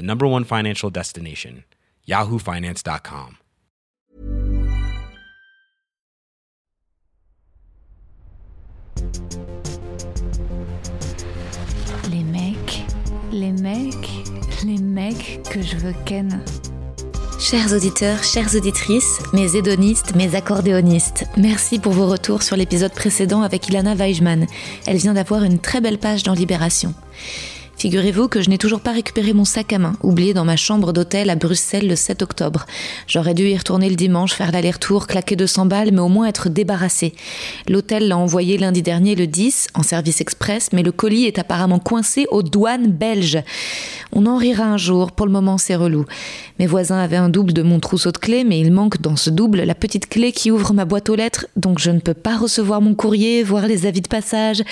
the number one financial destination, yahoofinance.com. Les mecs, les mecs, les mecs que je veux ken. Chers auditeurs, chères auditrices, mes hédonistes, mes accordéonistes, merci pour vos retours sur l'épisode précédent avec Ilana Weijman. Elle vient d'avoir une très belle page dans Libération. Figurez-vous que je n'ai toujours pas récupéré mon sac à main, oublié dans ma chambre d'hôtel à Bruxelles le 7 octobre. J'aurais dû y retourner le dimanche, faire l'aller-retour, claquer 200 balles, mais au moins être débarrassé. L'hôtel l'a envoyé lundi dernier le 10, en service express, mais le colis est apparemment coincé aux douanes belges. On en rira un jour, pour le moment c'est relou. Mes voisins avaient un double de mon trousseau de clés, mais il manque dans ce double la petite clé qui ouvre ma boîte aux lettres, donc je ne peux pas recevoir mon courrier, voir les avis de passage.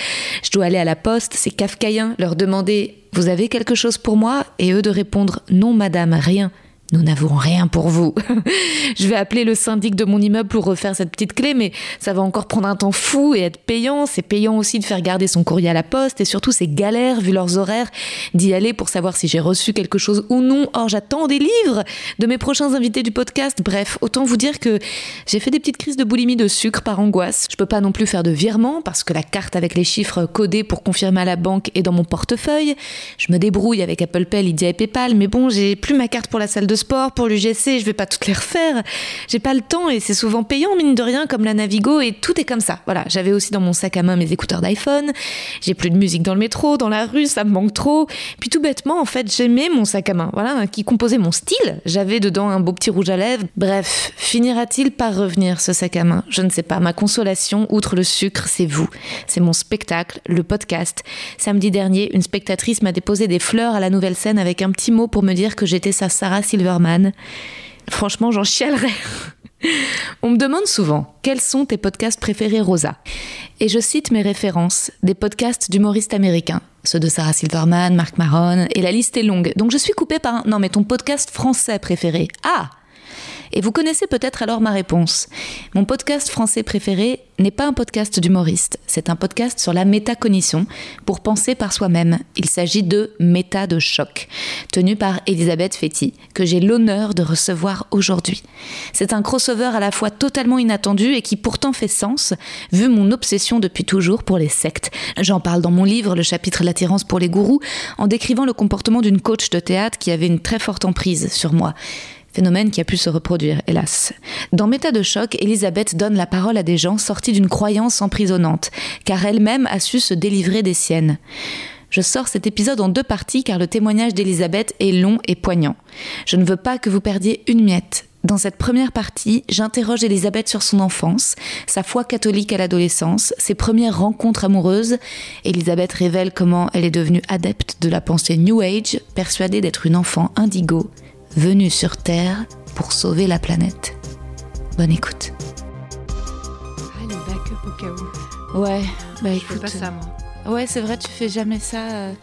Je dois aller à la poste, c'est kafkaïen, leur demander vous avez quelque chose pour moi? Et eux de répondre Non, madame, rien. Nous n'avons rien pour vous. je vais appeler le syndic de mon immeuble pour refaire cette petite clé, mais ça va encore prendre un temps fou et être payant. C'est payant aussi de faire garder son courrier à la poste et surtout c'est galère vu leurs horaires d'y aller pour savoir si j'ai reçu quelque chose ou non. Or j'attends des livres de mes prochains invités du podcast. Bref, autant vous dire que j'ai fait des petites crises de boulimie de sucre par angoisse. Je peux pas non plus faire de virement parce que la carte avec les chiffres codés pour confirmer à la banque est dans mon portefeuille. Je me débrouille avec Apple Pay, Lydia et PayPal, mais bon, j'ai plus ma carte pour la salle de sport, pour l'UGC, je vais pas toutes les refaire. J'ai pas le temps et c'est souvent payant, mine de rien, comme la Navigo, et tout est comme ça. Voilà, j'avais aussi dans mon sac à main mes écouteurs d'iPhone, j'ai plus de musique dans le métro, dans la rue, ça me manque trop. Puis tout bêtement, en fait, j'aimais mon sac à main, voilà, qui composait mon style. J'avais dedans un beau petit rouge à lèvres. Bref, finira-t-il par revenir ce sac à main? Je ne sais pas. Ma consolation, outre le sucre, c'est vous. C'est mon spectacle, le podcast. Samedi dernier, une spectatrice m'a déposé des fleurs à la nouvelle scène avec un petit mot pour me dire que j'étais sa Sarah Franchement, j'en chialerais. On me demande souvent quels sont tes podcasts préférés, Rosa? Et je cite mes références, des podcasts d'humoristes américains, ceux de Sarah Silverman, Marc Maron, et la liste est longue. Donc je suis coupée par un non, mais ton podcast français préféré. Ah et vous connaissez peut-être alors ma réponse. Mon podcast français préféré n'est pas un podcast d'humoriste, c'est un podcast sur la métacognition pour penser par soi-même. Il s'agit de Méta de choc, tenu par Elisabeth Fetty, que j'ai l'honneur de recevoir aujourd'hui. C'est un crossover à la fois totalement inattendu et qui pourtant fait sens, vu mon obsession depuis toujours pour les sectes. J'en parle dans mon livre, le chapitre L'attirance pour les gourous, en décrivant le comportement d'une coach de théâtre qui avait une très forte emprise sur moi phénomène qui a pu se reproduire, hélas. Dans Méta de choc, Elisabeth donne la parole à des gens sortis d'une croyance emprisonnante, car elle-même a su se délivrer des siennes. Je sors cet épisode en deux parties car le témoignage d'Elisabeth est long et poignant. Je ne veux pas que vous perdiez une miette. Dans cette première partie, j'interroge Elisabeth sur son enfance, sa foi catholique à l'adolescence, ses premières rencontres amoureuses. Elisabeth révèle comment elle est devenue adepte de la pensée New Age, persuadée d'être une enfant indigo venu sur Terre pour sauver la planète. Bonne écoute. Ah, les backups au cas où. Ouais, bah je écoute. fais pas ça, moi. Ouais, c'est vrai, tu fais jamais ça. euh.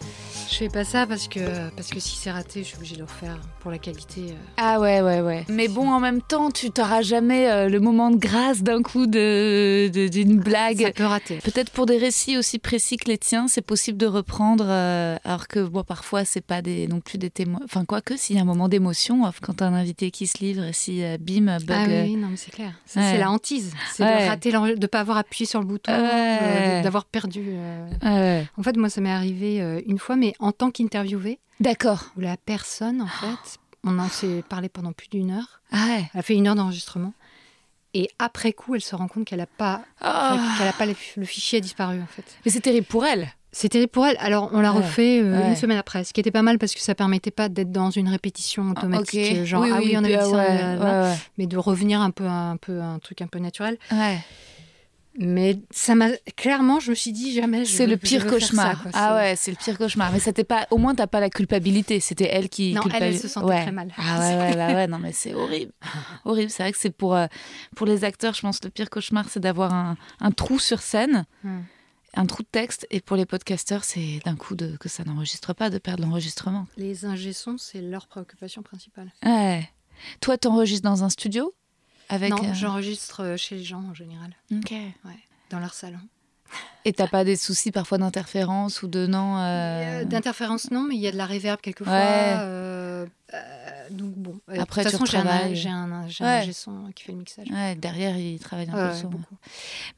Je fais pas ça parce que, parce que si c'est raté, je suis obligée de le refaire pour la qualité. euh. Ah ouais, ouais, ouais. Mais bon, en même temps, tu t'auras jamais euh, le moment de grâce d'un coup de de- d'une blague. Ça peut rater. Peut-être pour des récits aussi précis que les tiens, c'est possible de reprendre, euh, alors que bon, parfois c'est pas des, non plus des témoins. Enfin, quoique, s'il y a un moment d'émotion, euh, quand t'as un invité qui se livre, si euh, bim, bug. Ah oui, non, mais c'est clair. Ouais. C'est la hantise. C'est Ouais. de rater, de pas avoir appuyé sur le bouton, Ouais. euh, d'avoir perdu. euh. En fait, moi, ça m'est arrivé une fois, mais en tant qu'interviewée, D'accord. où la personne, en fait, on en s'est parlé pendant plus d'une heure. Ah ouais. Elle a fait une heure d'enregistrement. Et après coup, elle se rend compte qu'elle n'a pas, Ah. qu'elle a pas le, fichier a disparu en fait. Mais c'est terrible pour elle. C'est terrible pour elle. Alors on l'a Ouais. refait euh, Ouais. une semaine après, ce qui était pas mal parce que ça permettait pas d'être dans une répétition automatique, Ok. euh, genre ah oui on avait dit ah ça, ouais, mais de revenir un peu un peu un truc un peu naturel. Mais ça m'a clairement, je me suis dit jamais. C'est le pire cauchemar. ça, ah ouais, c'est le pire cauchemar. Mais c'était pas. Au moins, t'as pas la culpabilité. C'était elle qui. Non, elle, se sentait Ouais. très mal. Ah ouais, ouais, bah ouais. Non, mais c'est horrible. horrible. C'est vrai que c'est pour euh, pour les acteurs, je pense, le pire cauchemar, c'est d'avoir un, un trou sur scène. Hmm. Un trou de texte, et pour les podcasteurs, c'est d'un coup de, que ça n'enregistre pas, de perdre l'enregistrement. Les ingé-sons, c'est leur préoccupation principale. Ouais. Toi, t'enregistres dans un studio? Avec. non, euh, j'enregistre euh, chez les gens en général, Ok. dans leur salon. Et t'as pas des soucis parfois d'interférence ou de non. euh, Euh, D'interférence, non, mais il y a de la réverb quelquefois. Ouais. euh, euh, donc bon. Après, de toute façon, j'ai un, j'ai un, j'ai Ouais. un ingé-son qui fait le mixage. Ouais, derrière, il travaille un Ouais, peu le son. beaucoup.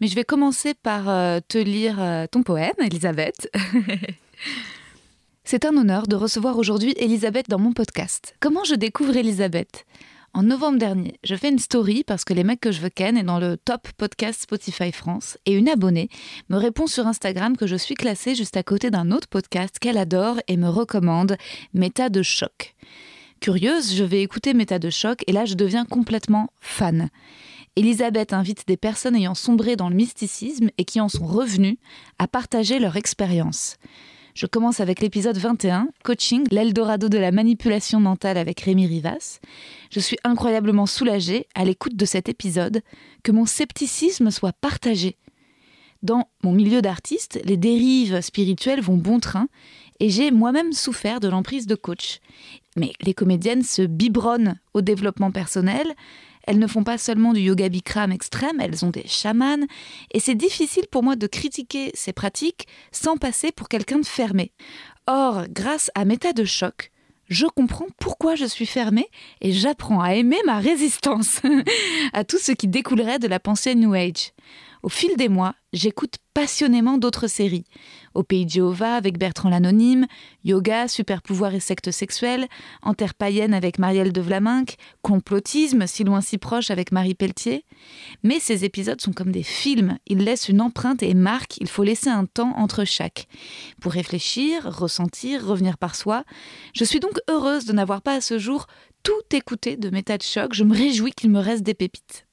Mais je vais commencer par te lire ton poème, Elisabeth. C'est un honneur de recevoir aujourd'hui Elisabeth dans mon podcast. Comment je découvre Elisabeth? En novembre dernier, je fais une story parce que les mecs que je veux ken est dans le top podcast Spotify France et une abonnée me répond sur Instagram que je suis classée juste à côté d'un autre podcast qu'elle adore et me recommande, Méta de choc. Curieuse, je vais écouter Méta de choc et là je deviens complètement fan. Elisabeth invite des personnes ayant sombré dans le mysticisme et qui en sont revenues à partager leur expérience. Je commence avec l'épisode 21, Coaching, l'Eldorado de la manipulation mentale avec Rémi Rivas. Je suis incroyablement soulagée à l'écoute de cet épisode que mon scepticisme soit partagé. Dans mon milieu d'artiste, les dérives spirituelles vont bon train et j'ai moi-même souffert de l'emprise de coach. Mais les comédiennes se biberonnent au développement personnel, elles ne font pas seulement du yoga bikram extrême, elles ont des chamans, et c'est difficile pour moi de critiquer ces pratiques sans passer pour quelqu'un de fermé. Or, grâce à Méta de choc, je comprends pourquoi je suis fermée et j'apprends à aimer ma résistance à tout ce qui découlerait de la pensée New Age. Au fil des mois, j'écoute passionnément d'autres séries. Au Pays de Jéhovah avec Bertrand l'Anonyme, Yoga, Super pouvoir et secte sexuelle, En terre païenne avec Marielle de Vlaminck, Complotisme, Si loin si proche avec Marie Pelletier. Mais ces épisodes sont comme des films, ils laissent une empreinte et marquent, il faut laisser un temps entre chaque. Pour réfléchir, ressentir, revenir par soi. Je suis donc heureuse de n'avoir pas à ce jour tout écouté de Méta de choc, je me réjouis qu'il me reste des pépites.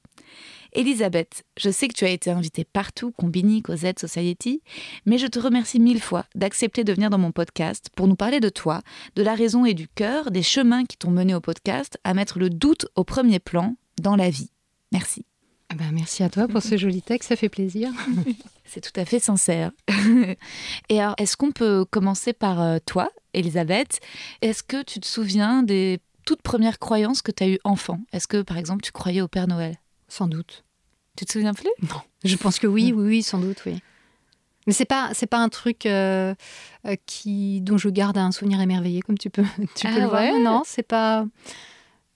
Elisabeth, je sais que tu as été invitée partout, Combini, Cosette, Society, mais je te remercie mille fois d'accepter de venir dans mon podcast pour nous parler de toi, de la raison et du cœur, des chemins qui t'ont mené au podcast, à mettre le doute au premier plan dans la vie. Merci. Ah ben, merci à toi pour ce joli texte, ça fait plaisir. C'est tout à fait sincère. et alors, est-ce qu'on peut commencer par euh, toi, Elisabeth? Est-ce que tu te souviens des toutes premières croyances que tu as eues enfant? Est-ce que, par exemple, tu croyais au Père Noël? Sans doute. Tu te souviens plus? Je pense que oui, oui, oui, sans doute, oui. Mais c'est pas, c'est pas un truc euh, euh, qui, dont je garde un souvenir émerveillé, comme tu peux, tu Ah peux le voir. Non, c'est pas.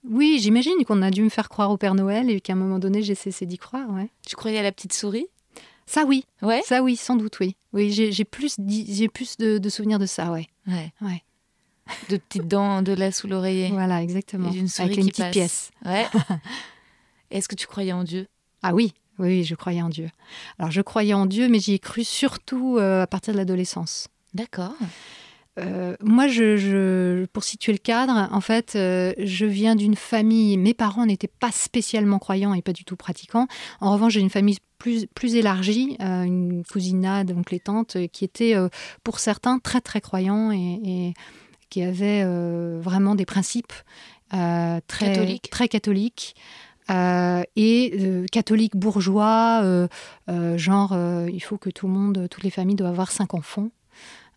Oui, j'imagine qu'on a dû me faire croire au Père Noël et qu'à un moment donné, j'ai cessé d'y croire, ouais. Tu croyais à la petite souris? Ça, oui. Ouais? Ça, oui, sans doute, oui. Oui, j'ai plus, j'ai plus de, de souvenirs de ça, ouais. Ouais. Ouais. De petites dents de lait sous l'oreiller. Voilà, exactement. Et souris Avec une qui petite passe. pièce. Ouais. Est-ce que tu croyais en Dieu? Ah oui, oui, je croyais en Dieu. Alors, je croyais en Dieu, mais j'y ai cru surtout euh, à partir de l'adolescence. D'accord. Euh, moi, je, je- pour situer le cadre, en fait, euh, je viens d'une famille. Mes parents n'étaient pas spécialement croyants et pas du tout pratiquants. En revanche, j'ai une famille plus, plus élargie, euh, une cousinade, donc les tantes, qui étaient pour certains très très croyants et, et qui avaient vraiment des principes très Catholiques. Très catholiques. Euh, et euh, catholiques bourgeois, euh, genre il faut que tout le monde, toutes les familles doivent avoir cinq enfants.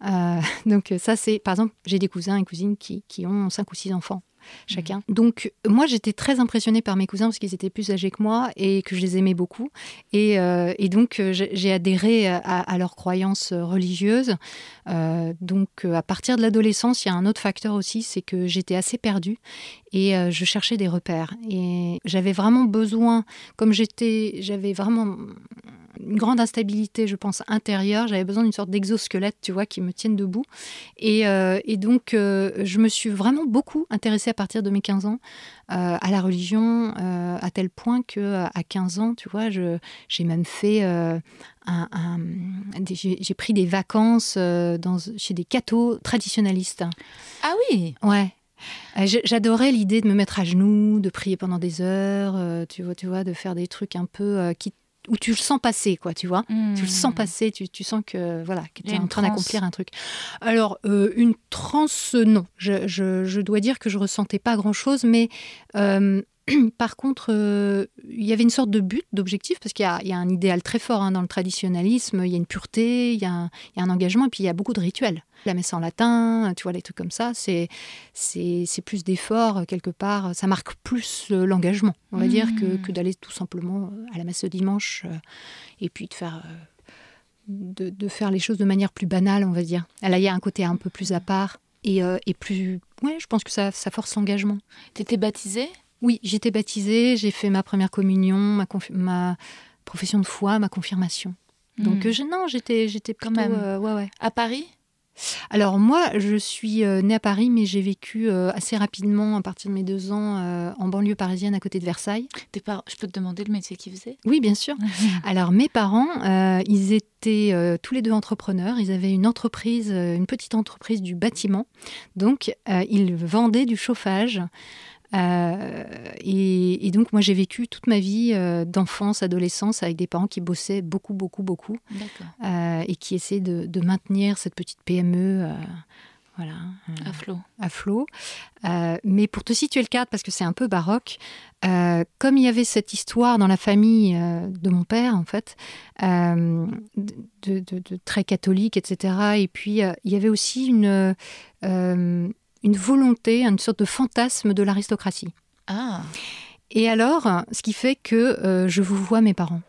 Donc ça, c'est, par exemple, j'ai des cousins et cousines qui, qui ont cinq ou six enfants chacun. Donc moi, j'étais très impressionnée par mes cousins parce qu'ils étaient plus âgés que moi et que je les aimais beaucoup. Et, euh, et donc, j'ai adhéré à, à leurs croyances religieuses. Euh, donc, à partir de l'adolescence, il y a un autre facteur aussi, c'est que j'étais assez perdue et euh, je cherchais des repères. Et j'avais vraiment besoin, comme j'étais, j'avais vraiment une grande instabilité, je pense, intérieure. J'avais besoin d'une sorte d'exosquelette, tu vois, qui me tienne debout. Et, et donc, je me suis vraiment beaucoup intéressée à partir de mes 15 ans à la religion, à tel point que à 15 ans, tu vois, j'ai même fait j'ai pris des vacances dans, chez des cathos traditionnalistes. Ah oui? Ouais. Euh, j'adorais l'idée de me mettre à genoux, de prier pendant des heures, euh, tu vois, tu vois, de faire des trucs un peu euh, qui où tu le sens passer, quoi, tu vois. Tu le sens hmm. passer, tu, tu sens que voilà, que tu es en train d'accomplir un truc. Alors, une transe, non. Je, je, je, dois dire que je ressentais pas grand-chose, mais Par contre, euh, il y avait une sorte de but, d'objectif, parce qu'il y, a un idéal très fort hein, dans le traditionnalisme. Il y a une pureté, il y, a un, engagement, et puis il y a beaucoup de rituels. La messe en latin, tu vois, les trucs comme ça, c'est plus d'efforts quelque part. Ça marque plus euh, l'engagement, on va dire, que, mmh. d'aller tout simplement euh, à la messe le dimanche et puis de faire. de, faire les choses de manière plus banale, on va dire. Là, il y a un côté un peu plus à part et, plus. Ouais, je pense que ça, ça force l'engagement. étais baptisée? Oui, j'étais baptisée, j'ai fait ma première communion, ma, ma profession de foi, ma confirmation. Donc hmm. euh, non, j'étais j'étais quand même euh, ouais, ouais. à Paris? Alors moi, je suis euh, née à Paris, mais j'ai vécu assez rapidement, à partir de mes deux ans, en banlieue parisienne, à côté de Versailles. Je peux te demander le métier qu'ils faisaient? Oui, bien sûr. Alors mes parents, ils étaient tous les deux entrepreneurs. Ils avaient une entreprise, une petite entreprise du bâtiment. Donc ils vendaient du chauffage. Euh, et, donc, moi, j'ai vécu toute ma vie euh, d'enfance, adolescence avec des parents qui bossaient beaucoup, beaucoup, beaucoup. Euh, et qui essaient de, maintenir cette petite PME. voilà, à flot. À flot. mais pour te situer le cadre, parce que c'est un peu baroque, comme il y avait cette histoire dans la famille de mon père, en fait, de, de, très catholique, etc. Et puis, il y avait aussi une une volonté, une sorte de fantasme de l'aristocratie. Ah. Et alors, ce qui fait que euh, je vous vois mes parents.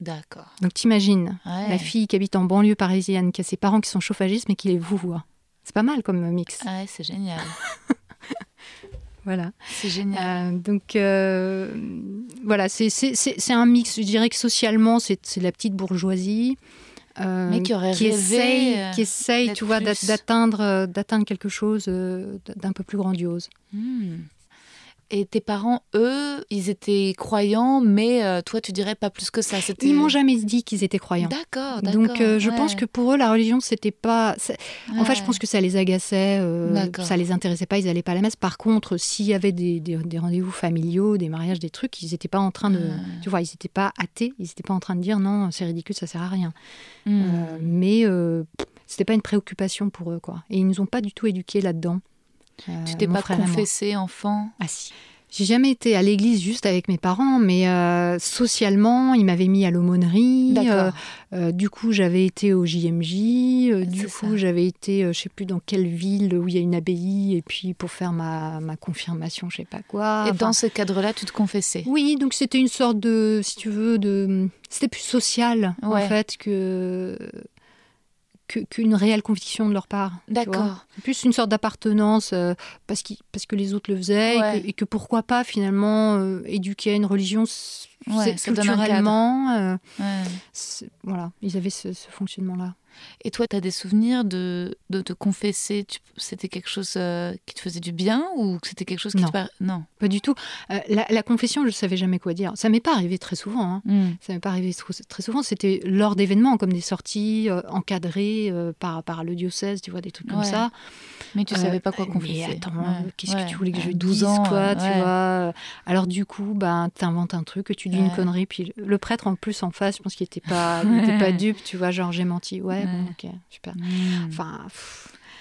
D'accord. Donc t'imagines, la fille qui habite en banlieue parisienne, qui a ses parents qui sont chauffagistes, mais qui les vous voit. C'est pas mal comme mix. Ah ouais, c'est génial. voilà. C'est génial. Euh, donc euh, voilà, c'est un mix. Je dirais que socialement, c'est la petite bourgeoisie. Euh, mais qui aurait qui essaye, qui essaye tu vois, d'atteindre, euh, d'atteindre quelque chose euh, d'un peu plus grandiose. Hmm. Et tes parents, eux, ils étaient croyants, mais euh, toi, tu dirais pas plus que ça. Ils m'ont jamais dit qu'ils étaient croyants. D'accord, Donc, euh, je pense que pour eux, la religion, c'était pas. En fait, je pense que ça les agaçait, euh, ça les intéressait pas, ils allaient pas à la messe. Par contre, s'il y avait des, des, rendez-vous familiaux, des mariages, des trucs, ils n'étaient pas en train de. Tu vois, ils n'étaient pas athées, ils n'étaient pas en train de dire non, c'est ridicule, ça sert à rien. Hmm. mais c'était pas une préoccupation pour eux, quoi. Et ils nous ont pas du tout éduqués là-dedans. Euh, tu t'es pas confessé enfant Ah si. J'ai jamais été à l'église juste avec mes parents, mais euh, socialement, ils m'avaient mis à l'aumônerie. Euh, du coup, j'avais été au JMJ. du coup, j'avais été, je sais plus dans quelle ville où il y a une abbaye, et puis pour faire ma, ma confirmation, je sais pas quoi. Et dans ce cadre-là, tu te confessais Oui, donc c'était une sorte de, si tu veux, de, c'était plus social en fait que qu'une réelle conviction de leur part. D'accord. Plus une sorte d'appartenance euh, parce, parce que les autres le faisaient et, que, pourquoi pas finalement euh, éduquer à une religion culturellement. Euh, voilà, ils avaient ce fonctionnement-là. Et toi, tu as des souvenirs de, de te confesser C'était quelque chose euh, qui te faisait du bien ou c'était quelque chose qui non. te... Non, pas du tout. Euh, la, confession, je ne savais jamais quoi dire. Ça m'est pas arrivé très souvent. Hein. Hmm. Ça m'est pas arrivé très souvent. C'était lors d'événements comme des sorties euh, encadrées par, par le diocèse, tu vois, des trucs comme ça. Mais tu savais pas quoi confesser. Mais attends, qu'est-ce que tu voulais que je 12 dise, ans, quoi, tu vois Alors du coup, ben, tu inventes un truc, tu dis une connerie, puis le prêtre en plus en face, je pense qu'il n'était pas, pas dupe, tu vois, genre j'ai menti. Ouais, ok, super. Hmm. Enfin.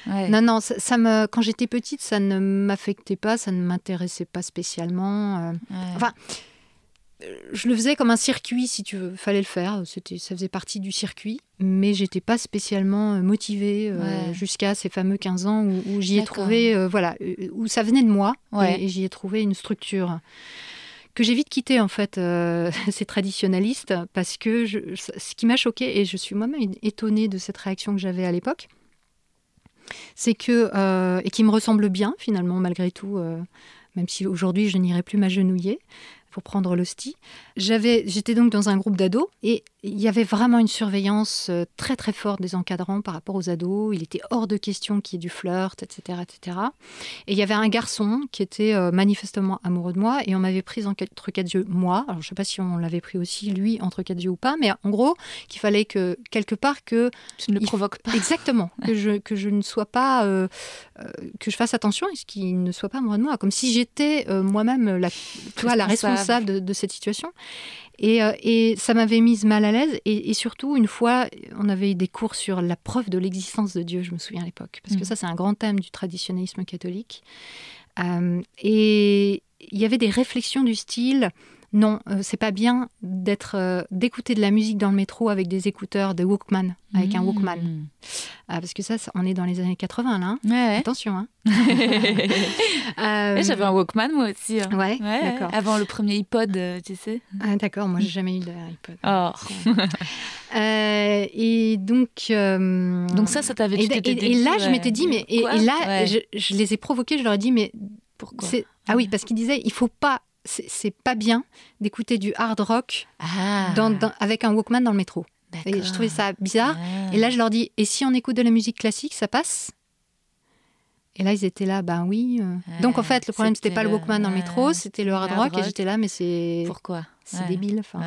Non, non, ça, me, quand j'étais petite, ça ne m'affectait pas, ça ne m'intéressait pas spécialement. Euh. Enfin, je le faisais comme un circuit, si tu veux. Fallait le faire. C'était, ça faisait partie du circuit, mais j'étais pas spécialement euh, motivée euh, jusqu'à ces fameux 15 ans où, j'y ai trouvé, voilà, où ça venait de moi et j'y ai trouvé une structure que j'ai vite quitté en fait euh, ces traditionnalistes parce que ce qui m'a choqué et je suis moi-même étonnée de cette réaction que j'avais à l'époque, c'est que euh, et qui me ressemble bien finalement malgré tout, euh, même si aujourd'hui je n'irai plus m'agenouiller pour prendre l'hostie. J'avais, j'étais donc dans un groupe d'ados et il y avait vraiment une surveillance euh, très très forte des encadrants par rapport aux ados. Il était hors de question qu'il y ait du flirt, etc., etc. Et il y avait un garçon qui était euh, manifestement amoureux de moi et on m'avait prise entre quatre yeux moi. Alors je sais pas si on l'avait pris aussi lui entre quatre yeux ou pas, mais en gros qu'il fallait que quelque part que tu ne le provoques pas. Exactement, que je que je ne sois pas euh, que je fasse attention ce qu'il ne soit pas amoureux de moi, comme si j'étais moi-même la, responsable de, de cette situation. Euh, et, ça m'avait mise mal à l'aise. Et, surtout, une fois, on avait eu des cours sur la preuve de l'existence de Dieu, je me souviens à l'époque. Parce que mm. ça, c'est un grand thème du traditionnalisme catholique. Euh, et il y avait des réflexions du style non, euh, c'est pas bien d'être euh, d'écouter de la musique dans le métro avec des écouteurs de Walkman, avec un Walkman. Mmh. Ah, parce que ça, on est dans les années 80 là. Hein. Attention. Hein. Euh, j'avais un Walkman moi aussi. Hein. Ouais, d'accord. Avant le premier iPod, tu sais. Ah, d'accord, moi j'ai jamais eu d'iPod. Oh. et donc. donc ça, ça t'avait. Et, et, et, là, je m'étais dit, mais et, là, je, je, les ai provoqués. Je leur ai dit, mais pourquoi? Ah oui, parce qu'ils disaient, il faut pas c'est pas bien d'écouter du hard rock ah. avec un Walkman dans le métro. Et je trouvais ça bizarre. Et là, je leur dis, et si on écoute de la musique classique, ça passe? Et là, ils étaient là, ben oui. Euh. Donc en fait, le problème, c'était pas le Walkman dans le métro, c'était le hard, rock, Et j'étais là, mais c'est. Pourquoi? C'est débile. Enfin,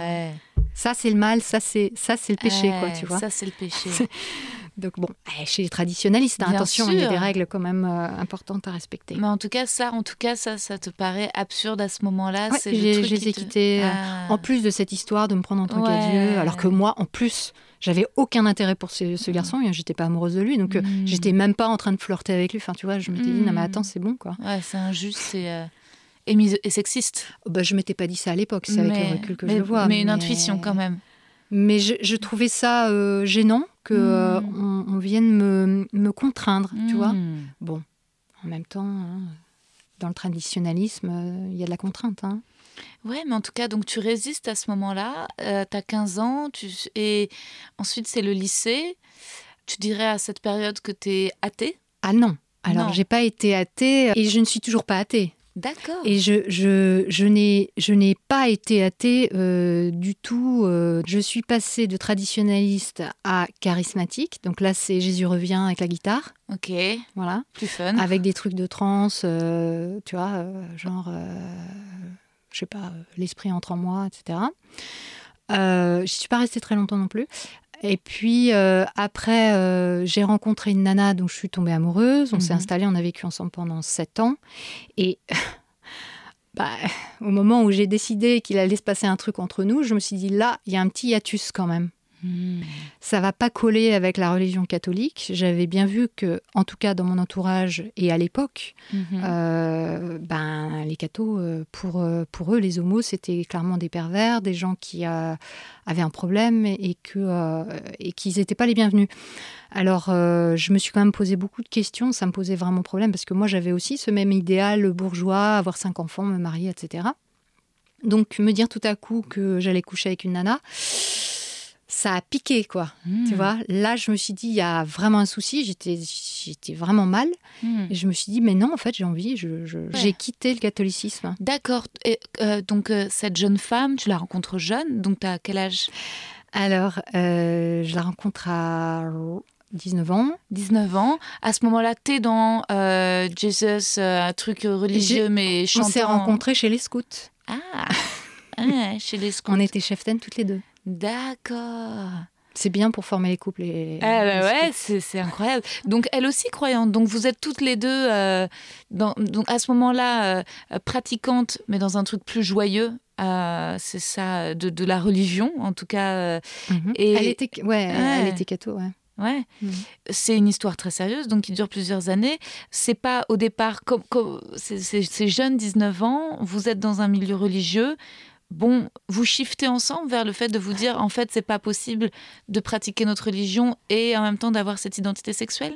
Ça, c'est le mal, ça, c'est le péché, quoi, tu vois. Ça, c'est le péché. Donc bon, chez les traditionnalistes, hein, attention, il y a des règles quand même euh, importantes à respecter. Mais en tout cas, ça, en tout cas, ça, ça te paraît absurde à ce moment-là. Ouais, je les ai quittés. Euh, ah. En plus de cette histoire de me prendre en tant qu'adieu, alors que moi, en plus, j'avais aucun intérêt pour ce, ce garçon, et j'étais pas amoureuse de lui, donc euh, hmm. j'étais même pas en train de flirter avec lui. Enfin, tu vois, je m'étais dit, non mais hmm. attends, c'est bon quoi. Ouais, c'est injuste et, et, sexiste. Bah, je m'étais pas dit ça à l'époque, c'est avec le recul que je le vois. Mais, une intuition quand même. Mais je, trouvais ça gênant qu'on euh, hmm. on vienne me, me contraindre, tu vois. Hmm. Bon, en même temps, hein, dans le traditionnalisme, euh, il y a de la contrainte. Hein. Ouais, mais en tout cas, donc tu résistes à ce moment-là, euh, tu as 15 ans, tu, et ensuite c'est le lycée. Tu dirais à cette période que tu es athée? Ah non, alors j'ai pas été athée et je ne suis toujours pas athée. D'accord. Et je, je, je n'ai pas été athée euh, du tout. Euh, je suis passée de traditionnaliste à charismatique. Donc là, c'est Jésus revient avec la guitare. Ok. Voilà. Plus fun. Avec des trucs de trance, euh, tu vois, genre, je sais pas, l'esprit entre en moi, etc. je ne suis pas restée très longtemps non plus. Et puis après, j'ai rencontré une nana dont je suis tombée amoureuse. On s'est mhm. installé, on a vécu ensemble pendant sept ans. Et bah, au moment où j'ai décidé qu'il allait se passer un truc entre nous, je me suis dit là, il y a un petit hiatus quand même. Ça va pas coller avec la religion catholique. J'avais bien vu que, en tout cas dans mon entourage et à l'époque, mhm. euh, ben les cathos, euh, pour euh, pour eux, les homos, c'était clairement des pervers, des gens qui avaient un problème et, que et qu'ils n'étaient pas les bienvenus. Alors, je me suis quand même posé beaucoup de questions. Ça me posait vraiment problème parce que moi, j'avais aussi ce même idéal bourgeois, avoir cinq enfants, me marier, etc. Donc, me dire tout à coup que j'allais coucher avec une nana ça a piqué, quoi. Tu hmm. vois, là, je me suis dit, il y a vraiment un souci. J'étais, j'étais vraiment mal. Hmm. Et je me suis dit, mais non, en fait, j'ai envie. j'ai quitté le catholicisme. D'accord. Et euh, donc, euh, cette jeune femme, tu la rencontres jeune? Donc, tu as quel âge? Alors, euh, je la rencontre à 19 ans. 19 ans. À ce moment-là, tu es dans Jesus, un truc religieux, mais chantant. On s'est rencontrés chez les scouts. Ah, ah chez les scouts. On était chef toutes les deux. D'accord. C'est bien pour former les couples. Et, ah bah ouais, c'est incroyable. Donc elle aussi croyante. Donc vous êtes toutes les deux, euh, dans, donc à ce moment-là, euh, pratiquantes, mais dans un truc plus joyeux. Euh, c'est ça, de, la religion en tout cas. Mhm. Et elle était, ouais, elle était catho, ouais. Ouais, mhm. c'est une histoire très sérieuse, donc qui dure plusieurs années. C'est pas au départ comme, comme ces jeunes 19 ans, vous êtes dans un milieu religieux, bon, vous shiftez ensemble vers le fait de vous dire, en fait, c'est pas possible de pratiquer notre religion et en même temps d'avoir cette identité sexuelle?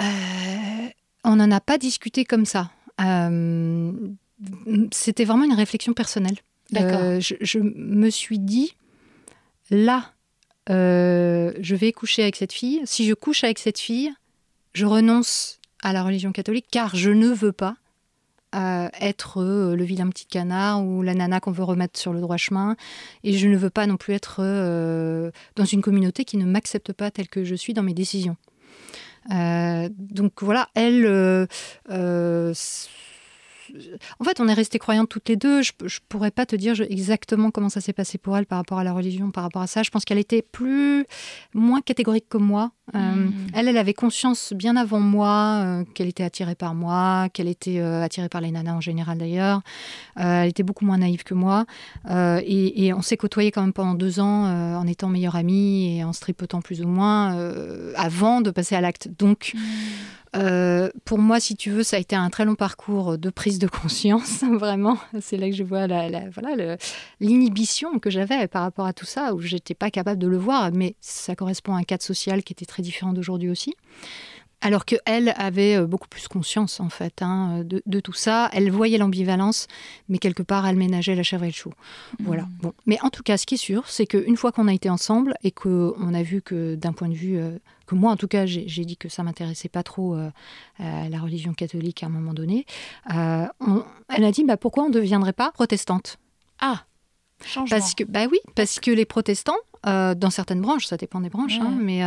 Euh, On n'en a pas discuté comme ça. Euh, c'était vraiment une réflexion personnelle. D'accord. Euh, je, me suis dit, là, je vais coucher avec cette fille. Si je couche avec cette fille, je renonce à la religion catholique car je ne veux pas être le vilain petit canard ou la nana qu'on veut remettre sur le droit chemin. Et je ne veux pas non plus être dans une communauté qui ne m'accepte pas telle que je suis dans mes décisions. donc voilà, elle en fait, on est resté croyantes toutes les deux. Je, ne pourrais pas te dire exactement comment ça s'est passé pour elle par rapport à la religion, par rapport à ça. Je pense qu'elle était plus, moins catégorique que moi. Euh, hmm. Elle, elle avait conscience bien avant moi euh, qu'elle était attirée par moi, qu'elle était euh, attirée par les nanas en général d'ailleurs. elle était beaucoup moins naïve que moi. Et, on s'est côtoyés quand même pendant deux ans en étant meilleure amie et en se tripotant plus ou moins avant de passer à l'acte. Donc. Hmm. Euh, pour moi, si tu veux, ça a été un très long parcours de prise de conscience, vraiment. C'est là que je vois l'inhibition que j'avais par rapport à tout ça, où j'étais pas capable de le voir, mais ça correspond à un cadre social qui était très différent d'aujourd'hui aussi. Alors qu'elle avait euh, beaucoup plus conscience, en fait, hein, de, tout ça. Elle voyait l'ambivalence, mais quelque part, elle ménageait la chèvre et le chou. Voilà. Mmh. Bon. Mais en tout cas, ce qui est sûr, c'est qu'une fois qu'on a été ensemble et qu'on a vu que d'un point de vue euh, que moi, en tout cas, j'ai dit que ça m'intéressait pas trop euh, à la religion catholique à un moment donné. Euh, elle a dit, bah, pourquoi on ne deviendrait pas protestante? Ah, changement. Parce que, bah oui, parce que les protestants, euh, dans certaines branches, ça dépend des branches, hein, mais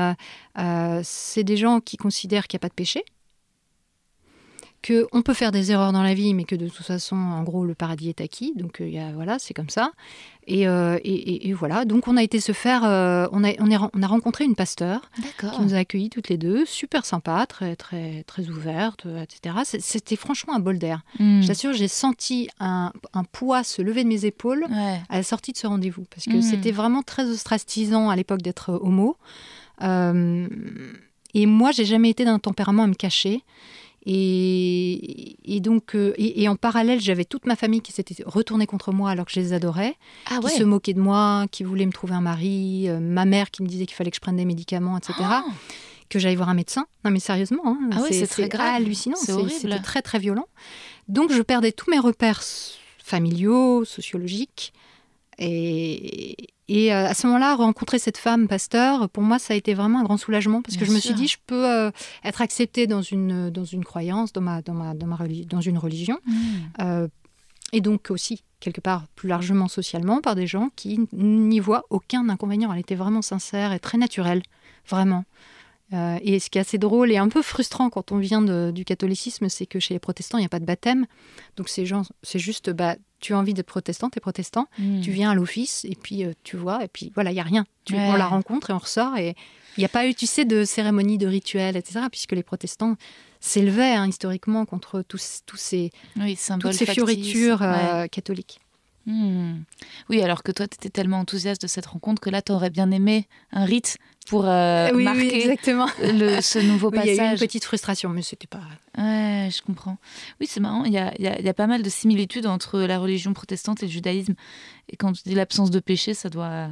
c'est des gens qui considèrent qu'il n'y a pas de péché, qu'on peut faire des erreurs dans la vie, mais que de toute façon, en gros, le paradis est acquis. Donc, il y a, voilà, c'est comme ça. Euh, et, et, voilà, donc on a été se faire, euh, on, a, on, on, a rencontré une pasteur qui nous a accueillis toutes les deux, super sympa, très très très ouverte, euh, etc. C'était franchement un bol d'air. Hmm. Je t'assure, j'ai senti un, un, poids se lever de mes épaules à la sortie de ce rendez-vous, parce que hmm. c'était vraiment très ostracisant à l'époque d'être homo. et moi, j'ai jamais été d'un tempérament à me cacher. Et, donc, euh, et, en parallèle, j'avais toute ma famille qui s'était retournée contre moi alors que je les adorais, ah qui se moquaient de moi, qui voulaient me trouver un mari, euh, ma mère qui me disait qu'il fallait que je prenne des médicaments, etc. Ah. Que j'aille voir un médecin. Non, mais sérieusement, hein, ah c'est très grave. hallucinant. C'était très, très violent. Donc, je perdais tous mes repères familiaux, sociologiques. Et, et euh, à ce moment-là, rencontrer cette femme pasteur, pour moi, ça a été vraiment un grand soulagement parce que je me suis dit, je peux euh, être acceptée dans une, dans une croyance, dans, ma, dans, ma, dans, ma dans une religion. Mmh. Euh, et donc aussi, quelque part, plus largement socialement, par des gens qui n'y voient aucun inconvénient. Elle était vraiment sincère et très naturelle, vraiment. et ce qui est assez drôle et un peu frustrant quand on vient du catholicisme, c'est que chez les protestants, il n'y a pas de baptême. Donc ces gens, c'est juste, bah, tu as envie d'être protestant, tu es protestant, hmm. tu viens à l'office et puis euh, tu vois, et puis voilà, il n'y a rien. Tu, On la rencontre et on ressort et il n'y a pas eu, tu sais, de cérémonie, de rituel, etc., puisque les protestants s'élevaient hein, historiquement contre tous, tous ces, toutes ces fioritures euh, catholiques. Hmm. Oui, alors que toi, tu étais tellement enthousiaste de cette rencontre que là, tu aurais bien aimé un rite pour euh, marquer exactement. Le, ce nouveau passage. Il y a eu une petite frustration, mais c'était pas. Ouais, je comprends. Oui, c'est marrant. Il y a, y, a, y a, pas mal de similitudes entre la religion protestante et le judaïsme. Et quand tu dis l'absence de péché, ça doit,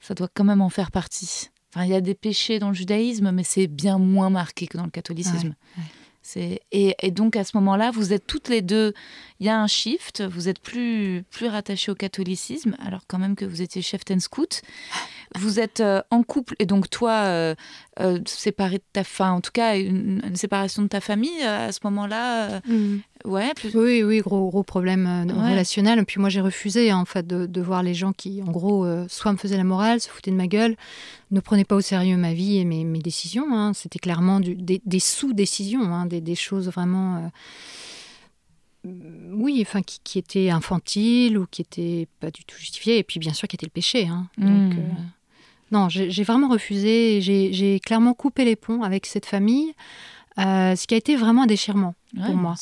ça doit quand même en faire partie. Enfin, il y a des péchés dans le judaïsme, mais c'est bien moins marqué que dans le catholicisme. Et, et, donc à ce moment-là, vous êtes toutes les deux, il y a un shift, vous êtes plus, plus rattachées au catholicisme, alors quand même que vous étiez chef ten scout. Vous êtes euh, en couple et donc toi, euh, euh, séparé de ta fin, en tout cas une, séparation de ta famille à ce moment-là. Mm. Ouais, Oui, oui, gros, gros problème relationnel. Et puis moi, j'ai refusé en fait de, de, voir les gens qui, en gros, soit me faisaient la morale, se foutaient de ma gueule, ne prenaient pas au sérieux ma vie et mes, mes décisions. Hein. C'était clairement du, des, des sous-décisions, hein, des, des, choses vraiment oui, enfin, qui, qui, étaient infantiles ou qui n'étaient pas du tout justifiées, et puis bien sûr qui était le péché. Hein. Donc, mm. Non, j'ai vraiment refusé. J'ai clairement coupé les ponts avec cette famille, euh, ce qui a été vraiment un déchirement pour moi.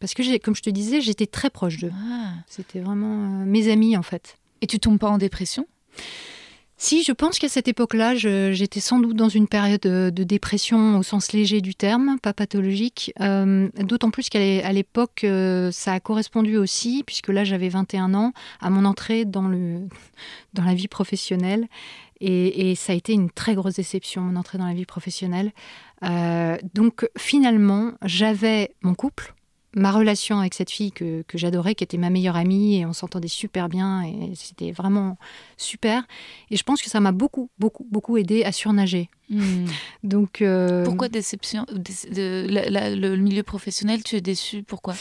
Parce que, comme je te disais, j'étais très proche d'eux. Ah. C'était vraiment euh, mes amis, en fait. Et tu tombes pas en dépression? Si, je pense qu'à cette époque-là, j'étais sans doute dans une période de, dépression au sens léger du terme, pas pathologique. Euh, d'autant plus qu'à l'époque, ça a correspondu aussi, puisque là j'avais 21 ans, à mon entrée dans, le, dans la vie professionnelle. Et, ça a été une très grosse déception, mon entrée dans la vie professionnelle. Euh, donc finalement, j'avais mon couple, ma relation avec cette fille que, j'adorais, qui était ma meilleure amie, et on s'entendait super bien, et c'était vraiment super. Et je pense que ça m'a beaucoup, beaucoup, beaucoup aidé à surnager. Hmm. Donc, euh, Pourquoi déception de, Le milieu professionnel, tu es déçue Pourquoi?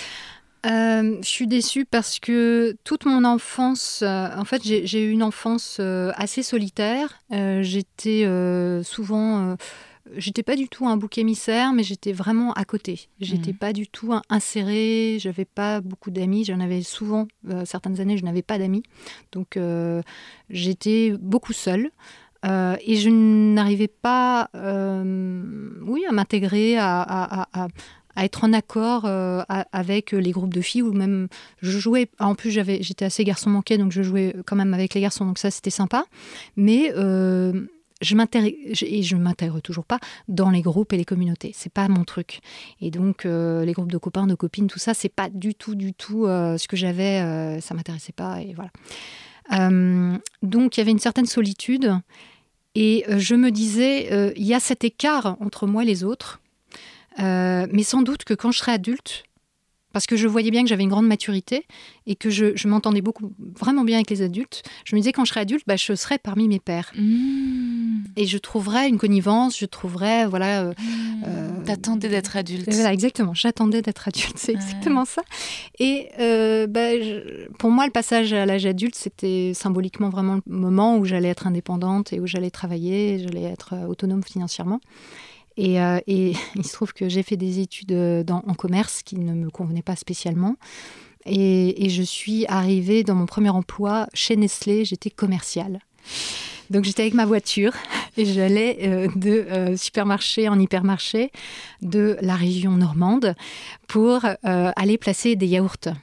Je suis déçue parce que toute mon enfance, en fait, j'ai eu une enfance assez solitaire. J'étais souvent j'étais pas du tout un bouc émissaire, mais j'étais vraiment à côté. J'étais mmh. pas du tout insérée, j'avais pas beaucoup d'amis, j'en avais souvent, euh, certaines années, je n'avais pas d'amis. Donc euh, j'étais beaucoup seule. Euh, et je n'arrivais pas oui, à m'intégrer, à, être en accord avec les groupes de filles ou même je jouais en plus j'avais j'étais assez garçon manqué donc je jouais quand même avec les garçons donc ça c'était sympa mais je m'intègre et je m'intègre toujours pas dans les groupes et les communautés. C'est pas mon truc. Et donc euh, les groupes de copains, de copines, tout ça, c'est pas du tout, du tout euh, ce que j'avais. Euh, ça m'intéressait pas et voilà. donc il y avait une certaine solitude et je me disais il y a cet écart entre moi et les autres. Mais sans doute que quand je serai adulte, parce que je voyais bien que j'avais une grande maturité et que je, m'entendais beaucoup, vraiment bien avec les adultes. Je me disais quand je serai adulte, bah, je serai parmi mes pères. Mmh. Et je trouverais une connivence, je trouverais, voilà. Euh, mmh. euh, T'attendais d'être adulte. Voilà, exactement. J'attendais d'être adulte, c'est exactement ça. Et euh, bah, pour moi, le passage à l'âge adulte, c'était symboliquement vraiment le moment où j'allais être indépendante et où j'allais travailler, j'allais être autonome financièrement. Euh, et, il se trouve que j'ai fait des études euh, en commerce qui ne me convenaient pas spécialement. Et, je suis arrivée dans mon premier emploi chez Nestlé, j'étais commerciale. Donc j'étais avec ma voiture et j'allais euh, de supermarché en hypermarché de la région normande pour aller placer des yaourts.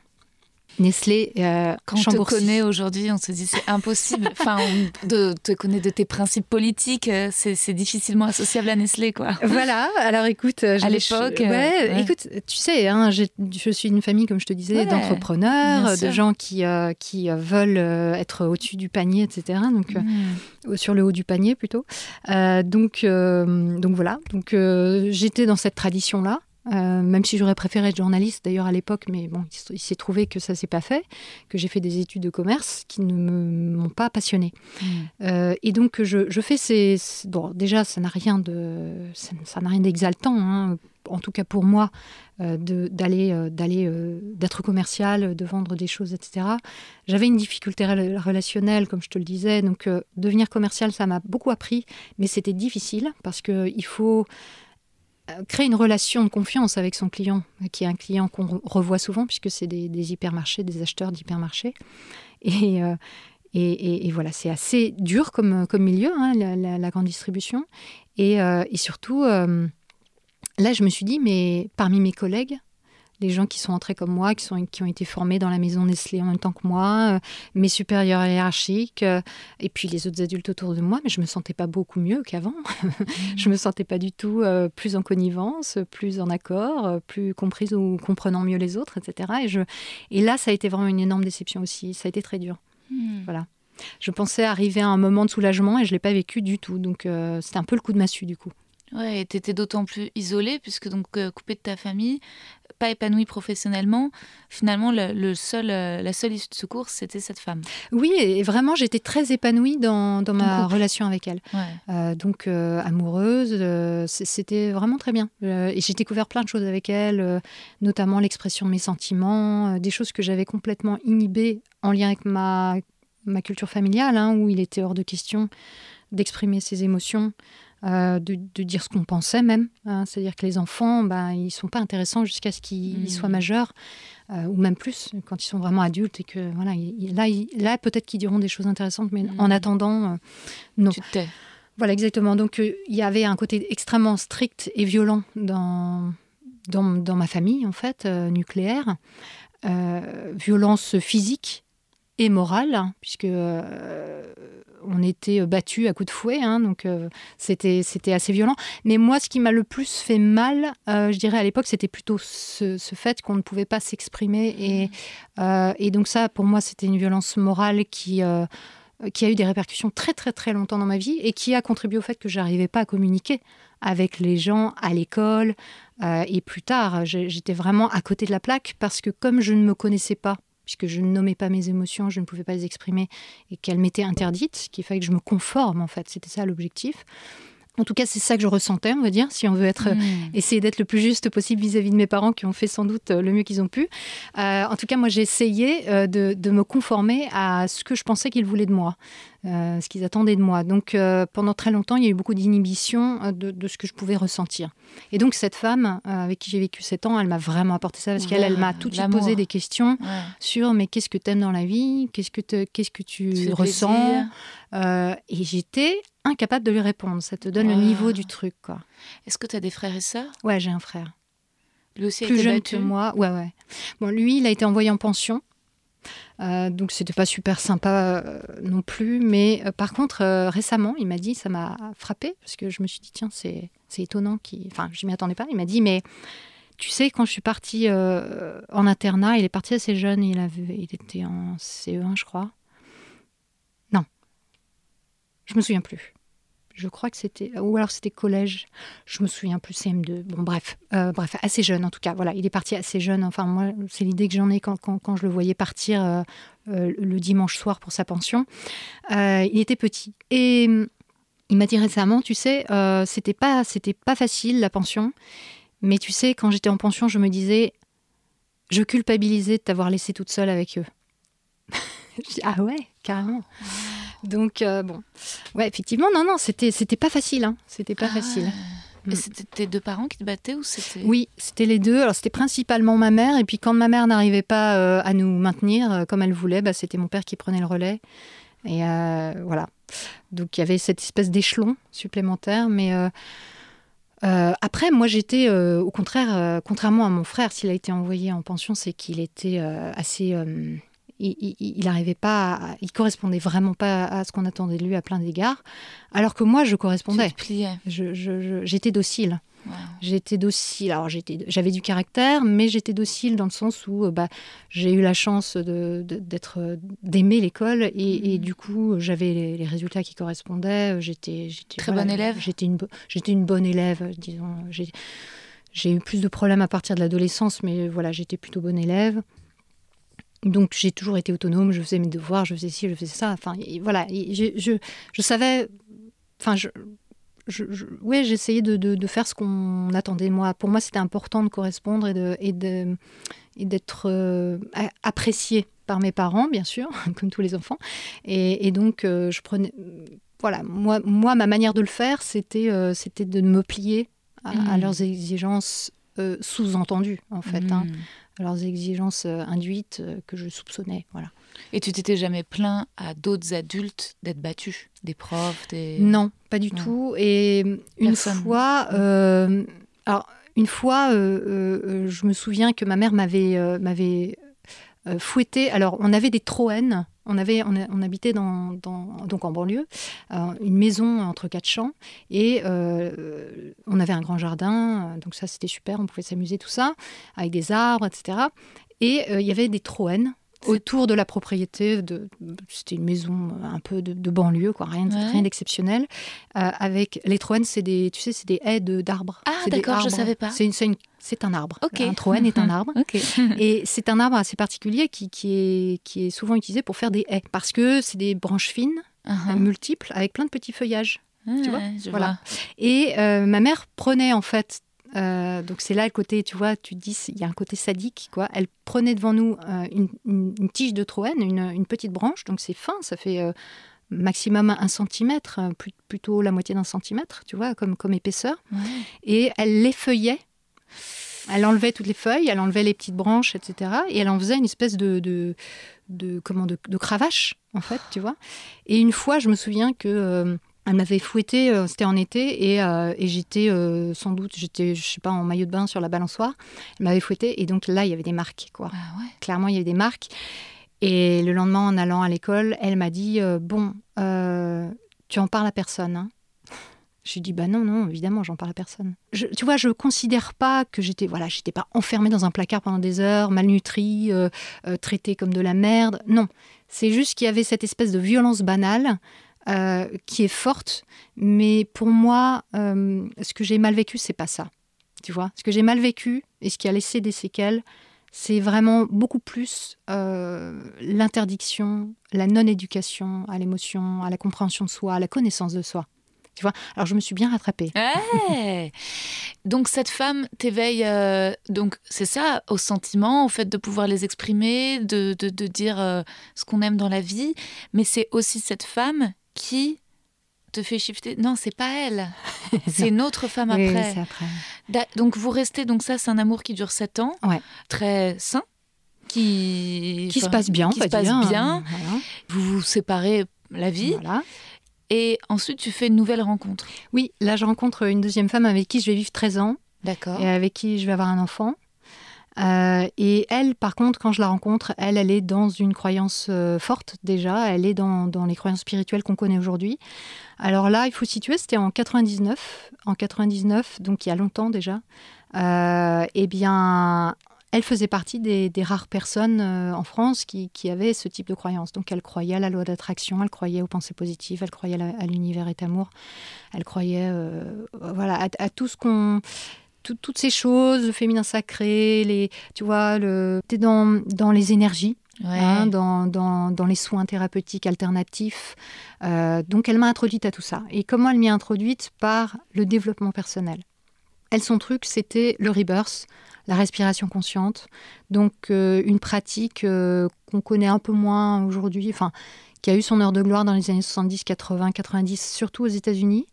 Nestlé. Euh, Quand on te connaît aujourd'hui, on se dit c'est impossible. enfin, on de, te connaît de tes principes politiques, euh, c'est difficilement associable à Nestlé, quoi. Voilà. Alors écoute, euh, à l'époque, ouais, écoute, tu sais, hein, je suis une famille, comme je te disais, d'entrepreneurs, de gens qui qui veulent être au-dessus du panier, etc. Donc mm. sur le haut du panier plutôt. donc donc voilà. Donc j'étais dans cette tradition là. Euh, même si j'aurais préféré être journaliste d'ailleurs à l'époque, mais bon, il s'est trouvé que ça s'est pas fait, que j'ai fait des études de commerce qui ne m'ont pas passionné. Hmm. Euh, et donc je, je, fais ces, bon déjà ça n'a rien de ça n'a rien d'exaltant, hein, en tout cas pour moi, euh, d'aller d'aller d'être commercial, de vendre des choses, etc. J'avais une difficulté relationnelle, comme je te le disais, donc devenir commercial ça m'a beaucoup appris, mais c'était difficile parce que il faut créer une relation de confiance avec son client, qui est un client qu'on revoit souvent, puisque c'est des, hypermarchés, des acheteurs d'hypermarchés. Euh, et, et, voilà, c'est assez dur comme, comme milieu, hein, la, grande distribution. Et, euh, surtout, là, je me suis dit, mais parmi mes collègues, les gens qui sont entrés comme moi, qui, sont, qui ont été formés dans la maison Nestlé en même temps que moi, euh, mes supérieurs hiérarchiques, euh, et puis les autres adultes autour de moi, mais je me sentais pas beaucoup mieux qu'avant. je me sentais pas du tout euh, plus en connivence, plus en accord, plus comprise ou comprenant mieux les autres, etc. Et, je, et là, ça a été vraiment une énorme déception aussi. Ça a été très dur. Hmm. Voilà. Je pensais arriver à un moment de soulagement et je l'ai pas vécu du tout. Donc c'était un peu le coup de massue du coup. Ouais, tu étais d'autant plus isolée puisque donc coupée de ta famille, pas épanouie professionnellement, finalement, le, seul, euh, la seule issue de secours, c'était cette femme. Oui, et vraiment, j'étais très épanouie dans, dans ma relation avec elle. Euh, donc, euh, amoureuse, c'était vraiment très bien. et j'ai découvert plein de choses avec elle, notamment l'expression de mes sentiments, des choses que j'avais complètement inhibées en lien avec ma, ma culture familiale, hein, où il était hors de question d'exprimer ses émotions. Euh, de, dire ce qu'on pensait même. Hein. C'est-à-dire que les enfants, ben, ils ne sont pas intéressants jusqu'à ce qu'ils mmh. soient majeurs, euh, ou même plus, quand ils sont vraiment adultes. Et que voilà, là, là peut-être qu'ils diront des choses intéressantes, mais en mmh. attendant, euh, non. Tu te. Voilà, exactement. Donc il y avait un côté extrêmement strict et violent dans, dans, dans ma famille, en fait, nucléaire. violence physique et morale, puisque on était battu à coups de fouet, hein, donc euh, c'était c'était assez violent. Mais moi, ce qui m'a le plus fait mal, euh, je dirais à l'époque, c'était plutôt ce, fait qu'on ne pouvait pas s'exprimer. Et, euh, et, donc ça, pour moi, c'était une violence morale qui qui a eu des répercussions très très très longtemps dans ma vie et qui a contribué au fait que j'arrivais pas à communiquer avec les gens à l'école et plus tard j'étais vraiment à côté de la plaque parce que comme je ne me connaissais pas puisque je ne nommais pas mes émotions, je ne pouvais pas les exprimer et qu'elles m'étaient interdites, qu'il fallait que je me conforme en fait, c'était ça l'objectif. En tout cas, c'est ça que je ressentais, on va dire, si on veut être, hmm. essayer d'être le plus juste possible vis-à-vis de mes parents qui ont fait sans doute le mieux qu'ils ont pu. en tout cas, moi, j'ai essayé de, de, me conformer à ce que je pensais qu'ils voulaient de moi. Euh, ce qu'ils attendaient de moi. Donc euh, pendant très longtemps, il y a eu beaucoup d'inhibition euh, de, ce que je pouvais ressentir. Et donc cette femme avec qui j'ai vécu 7 ans, elle m'a vraiment apporté ça parce qu'elle elle, m'a tout de suite posé des questions sur mais qu'est-ce que tu aimes dans la vie, qu'est-ce que, qu'est-ce que tu ressens? et j'étais incapable de lui répondre. Ça te donne le niveau du truc. quoi. Est-ce que tu as des frères et sœurs? Ouais, j'ai un frère. Lui aussi plus jeune que moi. Ouais, ouais. Bon, lui, il a été envoyé en pension. Euh, donc c'était pas super sympa euh, non plus. Mais euh, par contre, récemment, il m'a dit, ça m'a frappé parce que je me suis dit, tiens, c'est étonnant. Qui... Enfin, je m'y attendais pas. Il m'a dit, mais tu sais, quand je suis partie en internat, il est parti assez jeune. Il, avait, il était en CE1, je crois. Non. Je me souviens plus je crois que c'était, ou alors c'était collège, je me souviens plus, CM2, bon bref, euh, bref, assez jeune en tout cas, voilà, il est parti assez jeune, enfin moi c'est l'idée que j'en ai quand, quand, je le voyais partir euh, euh, le dimanche soir pour sa pension, il était petit. Et il m'a dit récemment, tu sais, c'était pas, c'était pas facile la pension, mais tu sais, quand j'étais en pension, je me disais, je culpabilisais de t'avoir laissé toute seule avec eux. ah ouais, carrément. Donc, euh, bon. Ouais, effectivement, non, non, c'était, c'était pas facile. Hein. C'était pas ah. facile. Mais mm. c'était tes deux parents qui te battaient ou c'était Oui, c'était les deux. Alors c'était principalement ma mère et puis quand ma mère n'arrivait pas euh, à nous maintenir euh, comme elle voulait, bah, c'était mon père qui prenait le relais. Et voilà. Donc il y avait cette espèce d'échelon supplémentaire, mais après moi j'étais au contraire, contrairement à mon frère, s'il a été envoyé en pension, c'est qu'il était assez il n'arrivait pas, il correspondait vraiment pas à ce qu'on attendait de lui à plein d'égards, alors que moi je correspondais. j'étais docile. J'étais docile. Alors j'avais du caractère, mais j'étais docile dans le sens où euh, bah, j'ai eu la chance d'être, euh, d'aimer l'école et, mm. du coup j'avais les, résultats qui correspondaient. J'étais, très bonne élève. J'étais une, j'étais une bonne élève, disons. J'ai eu plus de problèmes à partir de l'adolescence, mais voilà, j'étais plutôt bonne élève. Donc j'ai toujours été autonome, je faisais mes devoirs, je faisais ci, je faisais ça. Enfin voilà, je, je, je, savais. Enfin, je, je, ouais, j'essayais de, de, faire ce qu'on attendait. Moi, pour moi, c'était important de correspondre et de et de et d'être euh, apprécié par mes parents, bien sûr, comme tous les enfants. Et, et donc euh, je prenais. Voilà, moi, moi, ma manière de le faire, c'était euh, c'était de me plier à, mmh. leurs exigences sous-entendues, en fait. Hein. Leurs exigences euh, induites euh, que je soupçonnais. Voilà. Et tu t'étais jamais plaint à d'autres adultes d'être battus, des profs des... Non, pas du tout. Et une fois, euh, alors une fois, je me souviens que ma mère m'avait m'avait fouetté. Alors on avait des troènes on, avait, on, habitait dans, donc en banlieue, euh, une maison entre quatre champs, et euh, on avait un grand jardin, donc ça c'était super, on pouvait s'amuser tout ça, avec des arbres, etc. Et euh, il y avait des troènes autour de la propriété. De, c'était une maison un peu de, banlieue, quoi, rien, rien d'exceptionnel. avec les troènes, c'est des, tu sais, c'est des haies d'arbres. Ah d'accord, je savais pas. C'est une, c'est un arbre. Un troène est un arbre. Et c'est un arbre assez particulier qui, qui, est, qui est souvent utilisé pour faire des haies. Parce que c'est des branches fines, uh-huh. multiples, avec plein de petits feuillages. tu vois? Voilà. Et euh, ma mère prenait en fait euh, donc c'est là le côté, tu vois, tu dis, il y a un côté sadique, quoi. Elle prenait devant nous euh, une, tige de troène, une, petite branche, donc c'est fin, ça fait maximum un centimètre, plutôt la moitié d'un centimètre, tu vois, comme, comme épaisseur. Et elle l'effeuillait elle enlevait toutes les feuilles, elle enlevait les petites branches, etc. Et elle en faisait une espèce de, de, comment, de, cravache, en fait, tu vois. Et une fois, je me souviens que... Euh, elle m'avait fouetté, euh, c'était en été, et, euh, j'étais sans doute, j'étais, je sais pas, en maillot de bain sur la balançoire. Elle m'avait fouetté, et donc là, il y avait des marques, quoi. Ah Clairement, il y avait des marques. Et le lendemain, en allant à l'école, elle m'a dit Bon, tu en parles à personne. Hein. J'ai dit bah non non évidemment j'en parle à personne. tu vois je considère pas que j'étais voilà j'étais pas enfermée dans un placard pendant des heures malnutrie euh, euh, traitée comme de la merde non c'est juste qu'il y avait cette espèce de violence banale euh, qui est forte mais pour moi ce que j'ai mal vécu c'est pas ça tu vois. Ce que j'ai mal vécu et ce qui a laissé des séquelles c'est vraiment beaucoup plus l'interdiction la non éducation à l'émotion à la compréhension de soi à la connaissance de soi Tu vois. Alors je me suis bien rattrapée. donc cette femme t'éveille, euh, donc c'est ça, au sentiment, au fait de pouvoir les exprimer, de, de, dire euh, ce qu'on aime dans la vie, mais c'est aussi cette femme qui te fait shifter. Non, c'est pas elle. c'est une autre femme après. après. Donc vous restez, donc ça c'est un amour qui dure 7 ans, ouais. très sain, qui, qui se passe bien, qui se passe bien. Vous vous séparez la vie. Voilà. Et ensuite, tu fais une nouvelle rencontre. Oui, là, je rencontre une deuxième femme avec qui je vais vivre 13 ans. D'accord. Et avec qui je vais avoir un enfant. Euh, et elle, par contre, quand je la rencontre, elle, elle est dans une croyance euh, forte déjà. Elle est dans, les croyances spirituelles qu'on connaît aujourd'hui. Alors là, il faut situer, c'était en 99. En 99, donc il y a longtemps déjà. Euh, eh bien, elle faisait partie des, rares personnes en France qui, avaient ce type de croyance. Donc elle croyait à la loi d'attraction, elle croyait aux pensées positives, elle croyait à l'univers est amour, elle croyait voilà, à, tout ce qu'on... toutes ces choses, le féminin sacré, les, tu vois, le, dans, dans les énergies. Hein, dans, dans, les soins thérapeutiques alternatifs. Euh, donc elle m'a introduite à tout ça. Et comment elle m'y a introduite Par le développement personnel. Elle, son truc, c'était le rebirth, la respiration consciente. Donc euh, une pratique euh, qu'on connaît un peu moins aujourd'hui, enfin qui a eu son heure de gloire dans les années 70, 80, 90, surtout aux États-Unis.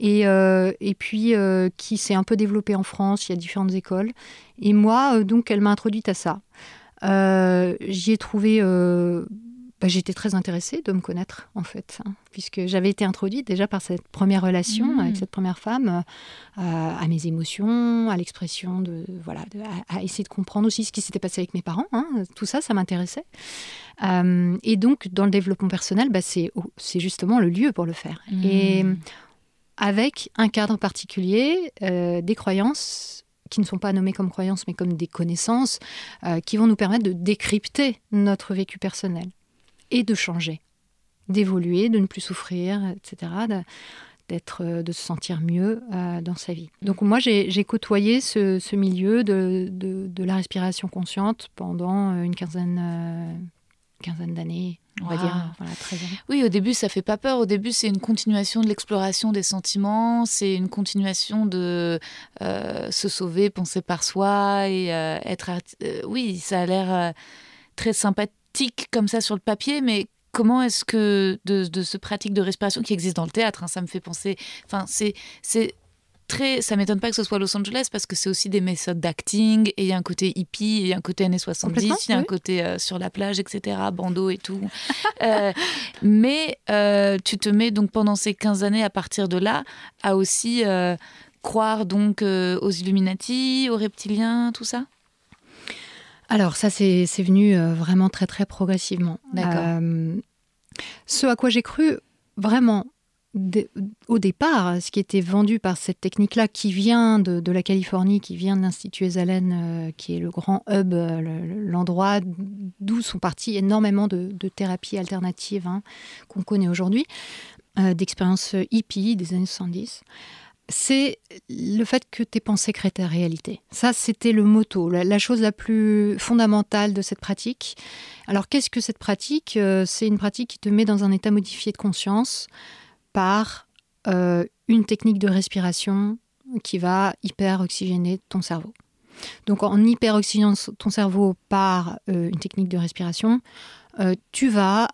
Et, euh, et, puis qui s'est un peu développée en France, il y a différentes écoles. Et moi, donc, elle m'a introduite à ça. J'y ai trouvé bah, j'étais très intéressée de me connaître, en fait, hein, puisque j'avais été introduite déjà par cette première relation mmh. avec cette première femme euh, à mes émotions, à l'expression de. Voilà, à, essayer de comprendre aussi ce qui s'était passé avec mes parents. Hein, tout ça, ça m'intéressait. Euh, et donc, dans le développement personnel, bah, c'est justement le lieu pour le faire. Mmh. Et avec un cadre particulier, euh, des croyances qui ne sont pas nommées comme croyances, mais comme des connaissances, qui vont nous permettre de décrypter notre vécu personnel et de changer, d'évoluer, de ne plus souffrir, etc., d'être, euh, de se sentir mieux euh, dans sa vie. Donc moi, j'ai côtoyé ce, milieu de, de, la respiration consciente pendant euh, une quinzaine d'années. On va dire, voilà, 13 ans. Oui, au début, ça fait pas peur. Au début, c'est une continuation de l'exploration des sentiments. C'est une continuation de se sauver, penser par soi et être. oui, ça a l'air très sympathique comme ça sur le papier, mais comment est-ce que de, ce pratique de respiration qui existe dans le théâtre, hein, ça me fait penser, enfin c'est c'est très, ça m'étonne pas que ce soit Los Angeles parce que c'est aussi des méthodes d'acting et il y a un côté hippie, il y a un côté années 70, il y a un côté euh, sur la plage, etc., bandeau et tout. Euh, mais euh, tu te mets donc pendant ces 15 années à partir de là à aussi croire donc aux Illuminati, aux reptiliens, tout ça? Alors ça, c'est venu vraiment très très progressivement. Ce à quoi j'ai cru vraiment au départ, ce qui était vendu par cette technique-là, qui vient de, la Californie, qui vient de l'Institut Esalen, euh, qui est le grand hub, l'endroit d'où sont parties énormément de, thérapies alternatives hein, qu'on connaît aujourd'hui, d'expériences hippie des années 70 c'est le fait que tes pensées créent ta réalité. Ça, c'était le motto, la, chose la plus fondamentale de cette pratique. Alors, qu'est-ce que cette pratique? Euh, C'est une pratique qui te met dans un état modifié de conscience par euh, une technique de respiration qui va hyper-oxygéner ton cerveau. Donc, en hyper-oxygénant ton cerveau par euh, une technique de respiration, tu vas,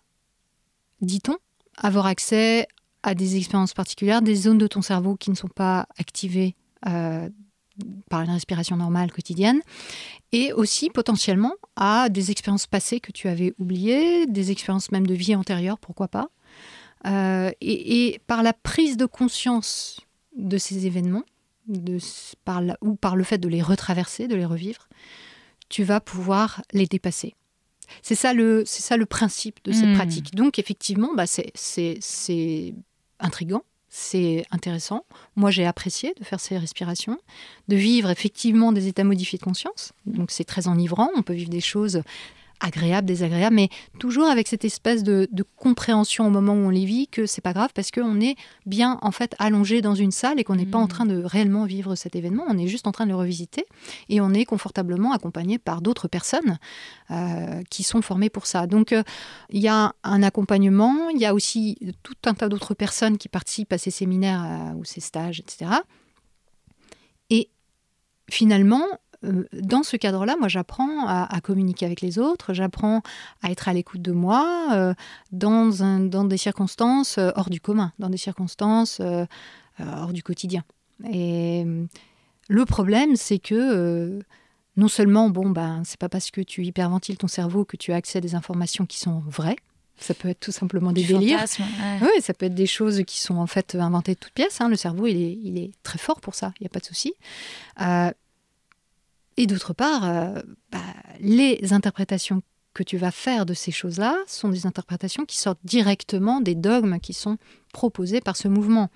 dit-on, avoir accès à des expériences particulières, des zones de ton cerveau qui ne sont pas activées euh, par une respiration normale quotidienne, et aussi potentiellement à des expériences passées que tu avais oubliées, des expériences même de vie antérieure, pourquoi pas. Euh, et, par la prise de conscience de ces événements, de, par ou par le fait de les retraverser, de les revivre, tu vas pouvoir les dépasser. C'est ça le, c'est ça le principe de cette hmm. pratique. Donc effectivement, bah c'est, c'est, c'est intrigant, c'est intéressant. Moi, j'ai apprécié de faire ces respirations, de vivre effectivement des états modifiés de conscience. Donc, c'est très enivrant. On peut vivre des choses agréables, désagréables, mais toujours avec cette espèce de, compréhension au moment où on les vit que c'est pas grave parce qu'on est bien en fait allongé dans une salle et qu'on n'est pas en mm. train de réellement vivre cet événement, on est juste en train de le revisiter et on est confortablement accompagné par d'autres personnes euh, qui sont formées pour ça. Donc euh, il y a un accompagnement, il y a aussi tout un tas d'autres personnes qui participent à ces séminaires euh, ou ces stages, etc. Et finalement, dans ce cadre-là, moi, j'apprends à, communiquer avec les autres, j'apprends à être à l'écoute de moi euh, dans, dans, des circonstances euh, hors du commun, dans des circonstances hors du quotidien. Et le problème, c'est que non seulement, bon, ben, c'est pas parce que tu hyperventiles ton cerveau que tu as accès à des informations qui sont vraies. Ça peut être tout simplement des délires. Oui, ça peut être des choses qui sont en fait inventées de toutes pièces. Hein. Le cerveau, il est, il est, très fort pour ça, il n'y a pas de souci. Et d'autre part, euh, bah, les interprétations que tu vas faire de ces choses-là sont des interprétations qui sortent directement des dogmes qui sont proposés par ce mouvement.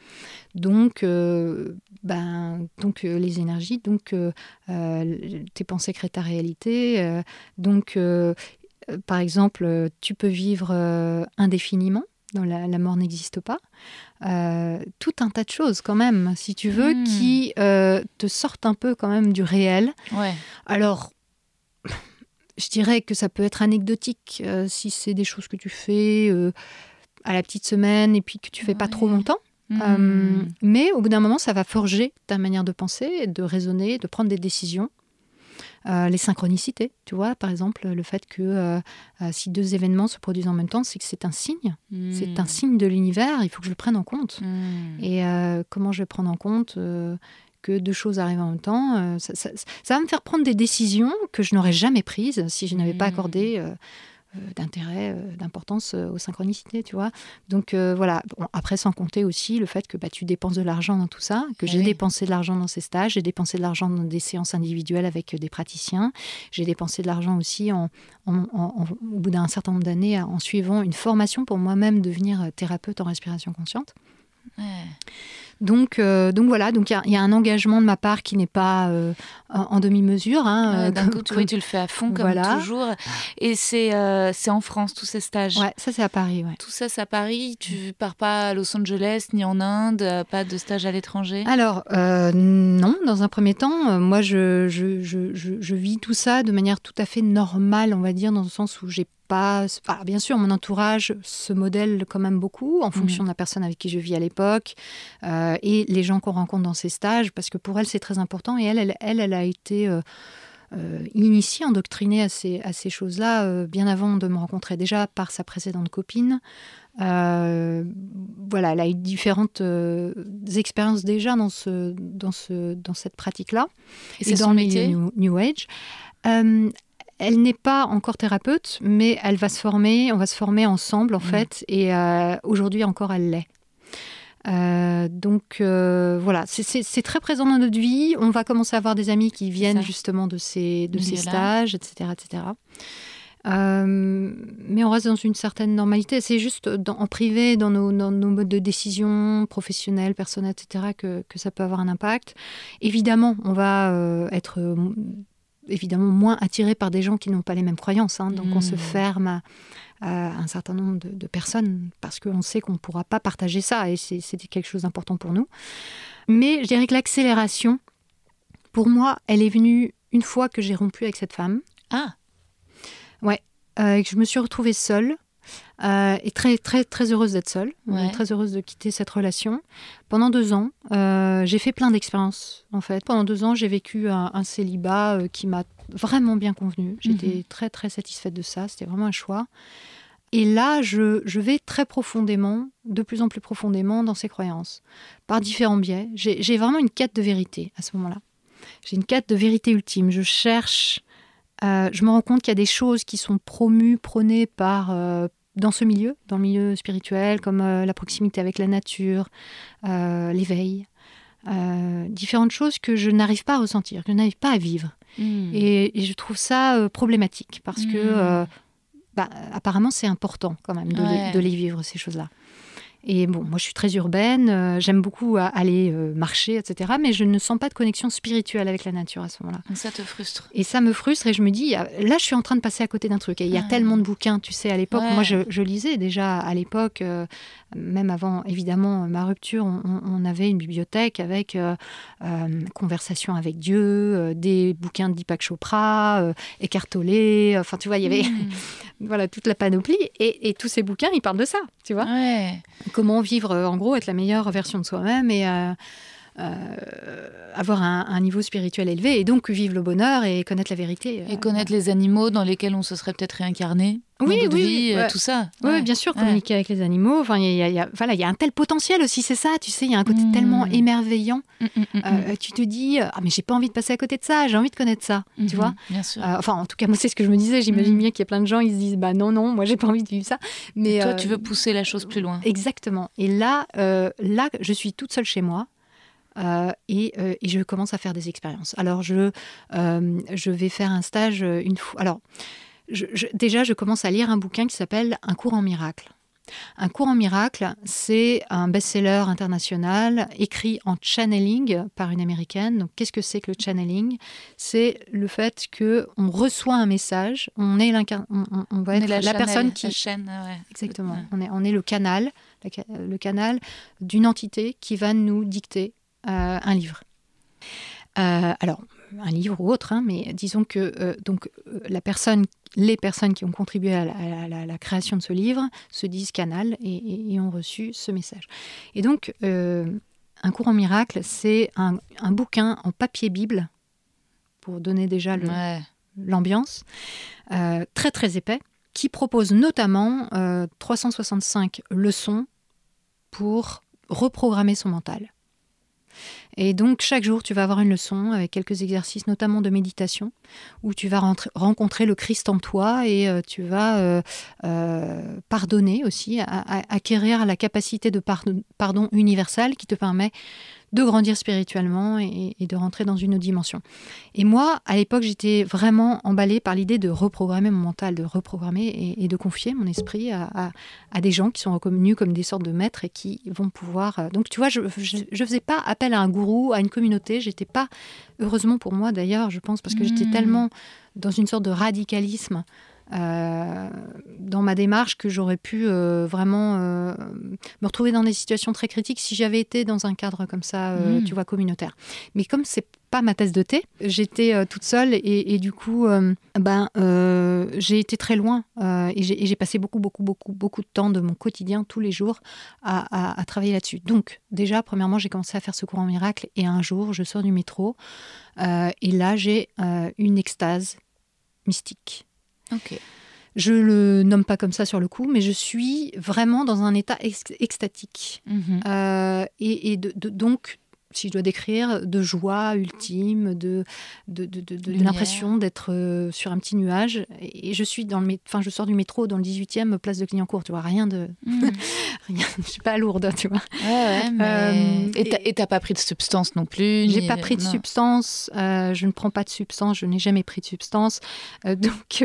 Donc, euh, ben, donc euh, les énergies, donc tes pensées créent ta réalité. donc, par exemple, tu peux vivre indéfiniment la, mort n'existe pas. Euh, tout un tas de choses quand même, si tu veux, hmm. qui euh, te sortent un peu quand même du réel. Alors, je dirais que ça peut être anecdotique euh, si c'est des choses que tu fais à la petite semaine et puis que tu fais pas trop longtemps. Hmm. mais au bout d'un moment, ça va forger ta manière de penser, de raisonner, de prendre des décisions. Euh, les synchronicités, tu vois, par exemple, le fait que euh, euh, si deux événements se produisent en même temps, c'est que c'est un signe. C'est un hmm. signe de l'univers, il faut que je le prenne en compte. Hmm. Et comment je vais prendre en compte que deux choses arrivent en même temps ça, va me faire prendre des décisions que je n'aurais jamais prises si je n'avais pas hmm. accordé d'intérêt, euh, d'importance euh, aux synchronicités, tu vois. Donc voilà, après sans compter aussi le fait que bah, tu dépenses de l'argent dans tout ça, que j'ai eh dépensé de l'argent dans ces stages, j'ai dépensé de l'argent dans des séances individuelles avec des praticiens, j'ai dépensé de l'argent aussi en, au bout d'un certain nombre d'années en suivant une formation pour moi-même devenir thérapeute en respiration consciente. Donc, euh, donc voilà, donc il y, a un engagement de ma part qui n'est pas euh, en, demi-mesure. Hein, D'un coup, tu le fais à fond comme toujours. Et c'est euh, c'est en France tous ces stages. Ouais, ça c'est à Paris. Tout ça c'est à Paris. Tu pars pas à Los Angeles ni en Inde, pas de stage à l'étranger? Alors non, dans un premier temps, moi je je, je, je, vis tout ça de manière tout à fait normale, on va dire, dans le sens où j'ai pas. bien sûr, mon entourage se modèle quand même beaucoup en fonction mhm. de la personne avec qui je vis à l'époque euh, et les gens qu'on rencontre dans ces stages, parce que pour elle, c'est très important. Et elle, elle, elle, a été. Euh, euh, initiée, endoctrinée à ces, à ces choses-là bien avant de me rencontrer, déjà par sa précédente copine. voilà, elle a eu différentes expériences déjà dans, ce, dans, ce, dans cette pratique-là. Et, dans le métier? New, New Age elle n'est pas encore thérapeute, mais elle va se former, on va se former ensemble en mm. fait, et euh, aujourd'hui encore elle l'est. Euh, donc euh, voilà, c'est très présent dans notre vie. On va commencer à avoir des amis qui viennent justement de ces, de ces stages, etc. etc. mais on reste dans une certaine normalité. C'est juste en privé, dans nos, nos, modes de décision professionnels, personnels, etc., que, que, ça peut avoir un impact. Évidemment, on va être évidemment moins attiré par des gens qui n'ont pas les mêmes croyances. Hein. donc on se hmm. ferme à, un certain nombre de, personnes parce qu'on sait qu'on ne pourra pas partager ça et c'est quelque chose d'important pour nous. Mais je dirais que l'accélération, pour moi, elle est venue une fois que j'ai rompu avec cette femme. Ah Ouais, euh, et que je me suis retrouvée seule. Euh, et très très très heureuse d'être seule, très heureuse de quitter cette relation. Pendant deux ans, euh, j'ai fait plein d'expériences en fait. Pendant deux ans, j'ai vécu un, célibat euh, qui m'a vraiment bien convenu. J'étais mhm. très très satisfaite de ça. C'était vraiment un choix. Et là, je, je, vais très profondément, de plus en plus profondément dans ces croyances, par différents biais. J'ai vraiment une quête de vérité à ce moment-là. J'ai une quête de vérité ultime. Je cherche je me rends compte qu'il y a des choses qui sont promues, prônées par, dans ce milieu, dans le milieu spirituel, comme euh, la proximité avec la nature, euh, l'éveil, euh, différentes choses que je n'arrive pas à ressentir, que je n'arrive pas à vivre. Hmm. Et, je trouve ça problématique parce que, hmm. bah, apparemment, c'est important quand même de, les, vivre, ces choses-là. Et bon, moi je suis très urbaine, euh, j'aime beaucoup aller euh, marcher, etc. Mais je ne sens pas de connexion spirituelle avec la nature à ce moment-là. Ça te frustre. Et ça me frustre et je me dis, là je suis en train de passer à côté d'un truc. Et il y a ah. tellement de bouquins, tu sais, à l'époque. Moi je, lisais déjà à l'époque, euh, même avant évidemment ma rupture, on, avait une bibliothèque avec Conversation avec Dieu, des bouquins de Deepak Chopra, Écartolé. Enfin, tu vois, il y avait hmm. voilà toute la panoplie. Et, et, tous ces bouquins, ils parlent de ça, tu vois. Ouais comment vivre, euh, en gros, être la meilleure version de soi-même et euh, euh, avoir un, niveau spirituel élevé et donc vivre le bonheur et connaître la vérité. Et connaître les animaux dans lesquels on se serait peut-être réincarné. Oui, oui, tout ça. Oui, bien sûr, communiquer avec les animaux. Enfin, il y, a, voilà, il y a un tel potentiel aussi, c'est ça. Tu sais, il y a un côté mm. tellement émerveillant. Mm, mm, tu te dis, ah mais j'ai pas envie de passer à côté de ça. J'ai envie de connaître ça. Tu vois. Bien sûr. enfin, en tout cas, moi, c'est ce que je me disais. J'imagine bien qu'il y a plein de gens, ils se disent, bah non, non, moi, j'ai pas envie de vivre ça. Mais toi, tu veux pousser la chose plus loin. Exactement. Et là, là, je suis toute seule chez moi. Euh, euh, et, je commence à faire des expériences. Alors, je, euh, je vais faire un stage une fois. Alors, déjà, je commence à lire un bouquin qui s'appelle Un cours en miracle. Un cours en miracle, c'est un best-seller international écrit en channeling par une américaine. Donc, qu'est-ce que c'est que le channeling? C'est le fait que on reçoit un message, on est on, on, va être la, personne qui chaîne, exactement. On est on est le canal, le canal d'une entité qui va nous dicter un livre. Euh, alors, un livre ou autre, hein, mais disons que euh, donc la personne, les personnes qui ont contribué à la, création de ce livre se disent canal et, ont reçu ce message. Et donc, un cours en miracle, c'est un, bouquin en papier bible pour donner déjà l'ambiance, très très épais, qui propose notamment 365 leçons pour reprogrammer son mental. Et donc chaque jour, tu vas avoir une leçon avec quelques exercices, notamment de méditation, où tu vas rencontrer le Christ en toi et euh, tu vas euh, euh, pardonner aussi, acquérir la capacité de pardon universel qui te permet de grandir spirituellement et, de rentrer dans une autre dimension. Et moi, à l'époque, j'étais vraiment emballée par l'idée de reprogrammer mon mental, de reprogrammer et, de confier mon esprit à, des gens qui sont reconnus comme des sortes de maîtres et qui vont pouvoir. Euh, donc, tu vois, je ne faisais pas appel à un gourou, à une communauté. J'étais pas, heureusement pour moi d'ailleurs, je pense, parce que j'étais mmh. tellement dans une sorte de radicalisme euh, dans ma démarche que j'aurais pu euh, vraiment euh, me retrouver dans des situations très critiques si j'avais été dans un cadre comme ça, hmm. tu vois, communautaire. Mais comme c'est pas ma tasse de thé, j'étais toute seule et, du coup, ben, j'ai été très loin et j'ai passé beaucoup, beaucoup, beaucoup, beaucoup de temps de mon quotidien tous les jours à, à travailler là-dessus. Donc, déjà, premièrement, j'ai commencé à faire ce courant miracle et un jour, je sors du métro et là, j'ai une extase mystique je le nomme pas comme ça sur le coup, mais je suis vraiment dans un état extatique. Mhm. Euh, et, donc, si je dois décrire, de joie ultime, de, de, l'impression d'être euh, sur un petit nuage. Et, je suis dans le, enfin, je sors du métro dans le 18e, place de Clignancourt, tu vois, rien de, mm. rien, je suis pas lourde, tu vois. Ouais, euh, et t'as pas pris de substance non plus. J'ai pas pris de substance. Euh, je ne prends pas de substance. Je n'ai jamais pris de substance. donc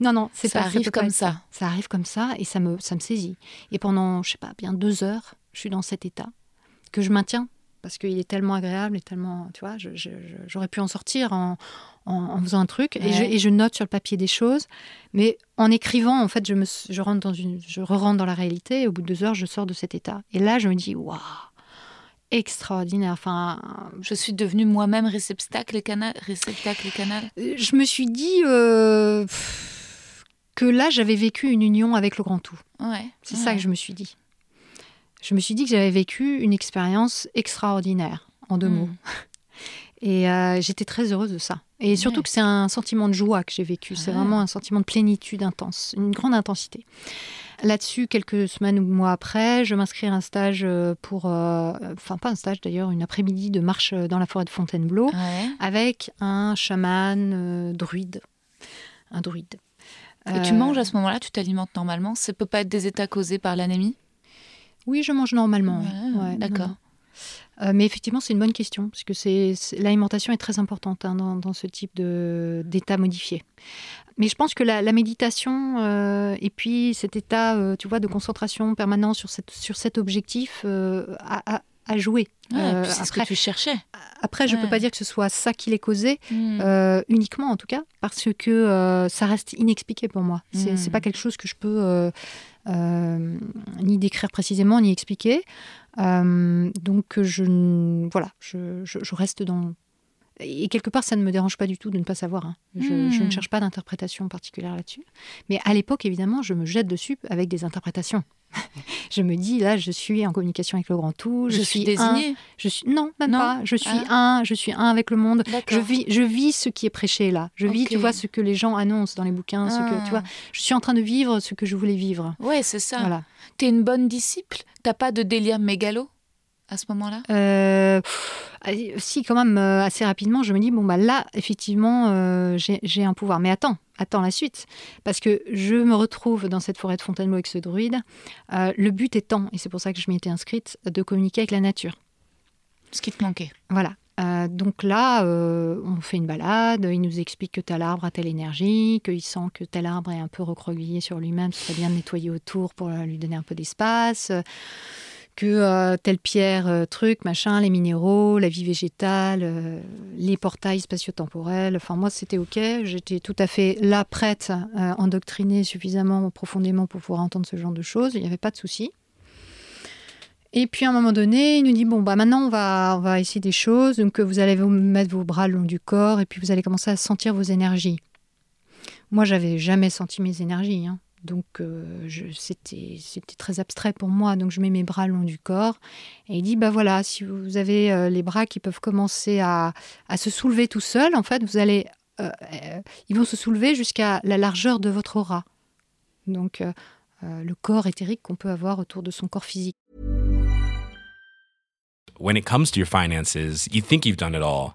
non, non, c'est ça arrive comme ça. Ça arrive comme ça et ça me, ça me saisit. Et pendant, je sais pas, bien deux heures, je suis dans cet état que je maintiens parce qu'il est tellement agréable et tellement, tu vois, j'aurais pu en sortir en, en, faisant un truc et, je, note sur le papier des choses, mais en écrivant, en fait, je me, je rentre dans une, je re-rentre dans la réalité et au bout de deux heures, je sors de cet état. Et là, je me dis, waouh, extraordinaire. Enfin, je suis devenue moi-même réceptacle et canal, réceptacle et canal. Euh, je me suis dit. Euh, que là, j'avais vécu une union avec le grand tout. Ouais, c'est ça que je me suis dit je me suis dit que j'avais vécu une expérience extraordinaire, en deux hmm. mots. Et euh, j'étais très heureuse de ça. Et surtout que c'est un sentiment de joie que j'ai vécu. C'est vraiment un sentiment de plénitude intense, une grande intensité. Là-dessus, quelques semaines ou mois après, je m'inscris à un stage euh, pour, euh, enfin pas un stage d'ailleurs, une après-midi de marche dans la forêt de Fontainebleau avec un chaman druide, un druide. Et tu manges à ce moment-là, tu t'alimentes normalement. Ça peut pas être des états causés par l'anémie? Oui, je mange normalement. D'accord. mais effectivement, c'est une bonne question, parce que c'est, l'alimentation est très importante hein, dans, ce type de, d'état modifié. Mais je pense que la, méditation et puis cet état, tu vois, de concentration permanent sur, cette, sur cet objectif a, à jouer. Euh, c'est ce que tu cherchais. Après, je ne peux pas dire que ce soit ça qui l'ait causé, hmm. euh, uniquement en tout cas, parce que euh, ça reste inexpliqué pour moi. C'est n'est hmm. pas quelque chose que je peux ni décrire précisément, ni expliquer. donc, je, voilà, je, je, reste dans. Et quelque part, ça ne me dérange pas du tout de ne pas savoir. Hein. Je, je, ne hmm. cherche pas d'interprétation particulière là-dessus. Mais à l'époque, évidemment, je me jette dessus avec des interprétations je me dis là, je suis en communication avec le grand tout. Je, suis désignée. Je suis non, même pas. Je suis ah. un. Je suis un avec le monde. Je vis, je vis ce qui est prêché là. Je vis, tu vois, ce que les gens annoncent dans les bouquins. Ce que tu vois, ah. je suis en train de vivre ce que je voulais vivre. Ouais, c'est ça. Voilà. T'es une bonne disciple? T'as pas de délire mégalo à ce moment-là? Euh, Si, quand même, euh, assez rapidement, je me dis, bon, bah là, effectivement, euh, j'ai un pouvoir. Mais attends, attends la suite. Parce que je me retrouve dans cette forêt de Fontainebleau avec ce druide. le but étant, et c'est pour ça que je m'y étais inscrite, de communiquer avec la nature. Ce qui te manquait. Voilà. donc là, on fait une balade, il nous explique que tel arbre a telle énergie, qu'il sent que tel arbre est un peu recroquevillé sur lui-même, ce serait bien de nettoyer autour pour lui donner un peu d'espace que euh, telle pierre, euh, truc, machin, les minéraux, la vie végétale, euh, les portails spatio-temporels. Enfin, moi, c'était OK. J'étais tout à fait là, prête, endoctrinée suffisamment profondément pour pouvoir entendre ce genre de choses. Il n'y avait pas de souci. Et puis à un moment donné, il nous dit bon bah maintenant on va essayer des choses. Donc vous allez vous mettre vos bras le long du corps et puis vous allez commencer à sentir vos énergies. Moi j'avais jamais senti mes énergies. Hein. Donc euh, c'était très abstrait pour moi. Donc je mets mes bras le long du corps et il dit bah voilà si vous avez euh, les bras qui peuvent commencer à, se soulever tout seuls, en fait vous allez euh, ils vont se soulever jusqu'à la largeur de votre aura. Donc le corps éthérique qu'on peut avoir autour de son corps physique. When it comes to your finances, you think you've done it all.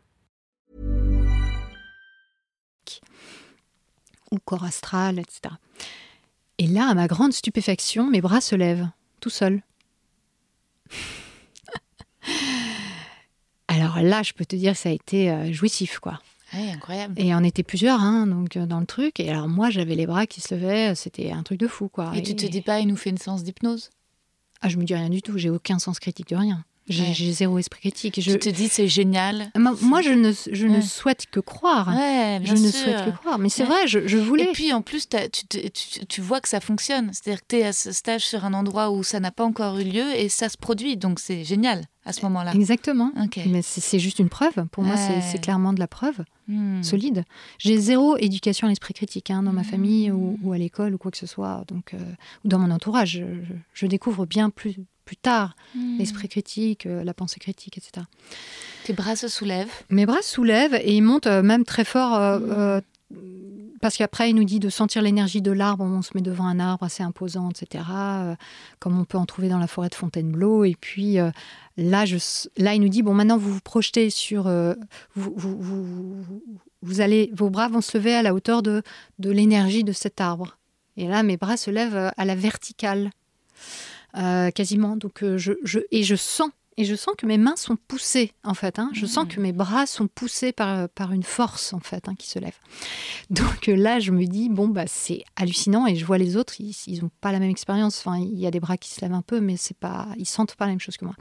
ou corps astral, etc. Et là, à ma grande stupéfaction, mes bras se lèvent, tout seuls. Alors là, je peux te dire, ça a été euh, jouissif, quoi. incroyable. Et on était plusieurs, hein, donc euh, dans le truc. Et alors moi, j'avais les bras qui se levaient. C'était un truc de fou, quoi. Et, tu te dis pas, il nous fait une séance d'hypnose? Ah, je me dis rien du tout. J'ai aucun sens critique de rien. J'ai zéro esprit critique. Je te dis c'est génial. Moi, je ne, je ne souhaite que croire. je ne souhaite que croire. Mais c'est vrai, je, je, voulais. Et puis en plus, tu, tu, tu, vois que ça fonctionne. C'est-à-dire que tu es à ce stage sur un endroit où ça n'a pas encore eu lieu et ça se produit. Donc c'est génial à ce moment-là. Exactement. Mais c'est juste une preuve. Pour moi, c'est clairement de la preuve hmm. solide. J'ai zéro éducation à l'esprit critique hein, dans ma famille ou, hmm. ou, à l'école ou quoi que ce soit. Donc, euh, ou dans mon entourage. Je, je découvre bien plus plus tard, hmm. l'esprit critique, euh, la pensée critique, etc. Tes bras se soulèvent Mes bras se soulèvent et ils montent euh, même très fort. Euh, hmm. parce qu'après, il nous dit de sentir l'énergie de l'arbre. On se met devant un arbre assez imposant, etc. comme on peut en trouver dans la forêt de Fontainebleau. Et puis là, je, là, il nous dit bon, maintenant vous vous projetez sur. Vous, vous, vous, allez, vos bras vont se lever à la hauteur de, de l'énergie de cet arbre. Et là, mes bras se lèvent à la verticale. Euh, quasiment. Donc, euh, je, je, et je sens, et je sens que mes mains sont poussées, en fait. Hein. Je sens mmh. que mes bras sont poussés par, par une force, en fait, hein, qui se lève. Donc euh, là, je me dis, bon, bah, c'est hallucinant, et je vois les autres, ils n'ont pas la même expérience. Enfin, il y a des bras qui se lèvent un peu, mais c'est pas, ils sentent pas la même chose que moi.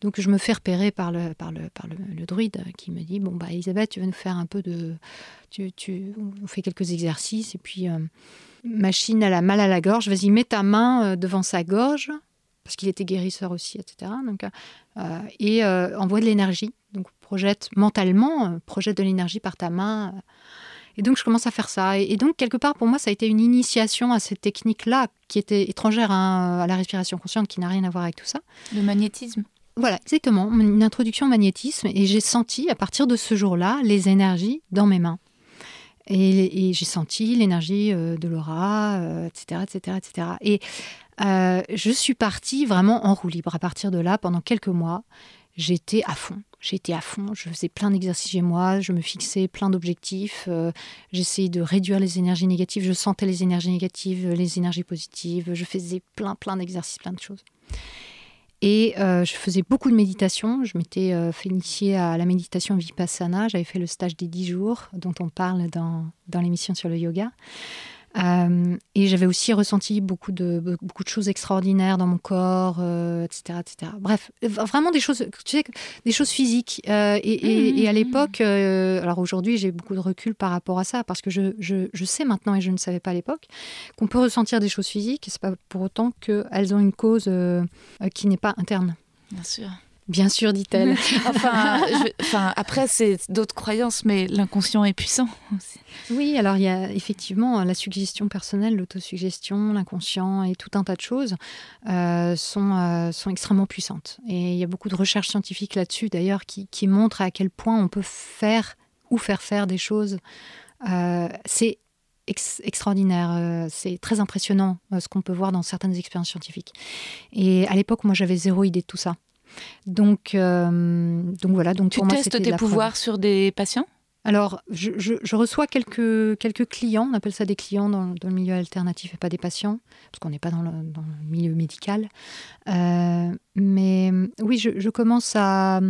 Donc, je me fais repérer par le, par le, par le, druide qui me dit, bon, bah, Elisabeth, tu vas nous faire un peu de. Tu, tu, on fait quelques exercices, et puis. machine, elle a mal à la gorge, vas-y, mets ta main devant sa gorge, parce qu'il était guérisseur aussi, etc. Donc, euh, et euh, envoie de l'énergie. Donc projette mentalement, euh, projette de l'énergie par ta main. Et donc je commence à faire ça. Et, donc quelque part pour moi ça a été une initiation à cette technique-là qui était étrangère hein, à la respiration consciente, qui n'a rien à voir avec tout ça. Le magnétisme. voilà, exactement, une introduction au magnétisme. Et j'ai senti, à partir de ce jour-là, les énergies dans mes mains. Et, j'ai senti l'énergie euh, de l'aura, etc., etc., etc. Et je suis partie vraiment en roue libre. À partir de là, pendant quelques mois, j'étais à fond. J'étais à fond, je faisais plein d'exercices chez moi, je me fixais plein d'objectifs, euh, j'essayais de réduire les énergies négatives, je sentais les énergies négatives, les énergies positives, je faisais plein, plein d'exercices, plein de choses. Et euh, je faisais beaucoup de méditation. Je m'étais euh, fait initier à la méditation vipassana. J'avais fait le stage des 10 jours dont on parle dans l'émission sur le yoga. Euh, et j'avais aussi ressenti beaucoup de, beaucoup de choses extraordinaires dans mon corps, etc., euh, etc. Bref, vraiment des choses, tu sais, des choses physiques. Euh, et, et, à mmh, l'époque, alors aujourd'hui, j'ai beaucoup de recul par rapport à ça, parce que je, je, je sais maintenant, et je ne savais pas à l'époque, qu'on peut ressentir des choses physiques, et c'est pas pour autant qu'elles ont une cause qui n'est pas interne. Bien sûr. Bien sûr, dit-elle. enfin, enfin, après, c'est d'autres croyances, mais l'inconscient est puissant. Oui, alors il y a effectivement la suggestion personnelle, l'autosuggestion, l'inconscient et tout un tas de choses euh, sont, euh, sont extrêmement puissantes. Et il y a beaucoup de recherches scientifiques là-dessus, d'ailleurs, qui, qui, montrent à quel point on peut faire ou faire faire des choses. Euh, c'est extraordinaire. c'est très impressionnant ce qu'on peut voir dans certaines expériences scientifiques. Et à l'époque, moi, j'avais zéro idée de tout ça. Donc, euh, donc voilà. Donc tu testes tes pouvoirs sur des patients? Alors, je, reçois quelques, quelques clients, on appelle ça des clients dans, le milieu alternatif et pas des patients, parce qu'on n'est pas dans le, milieu médical. Euh, mais oui, je, commence à...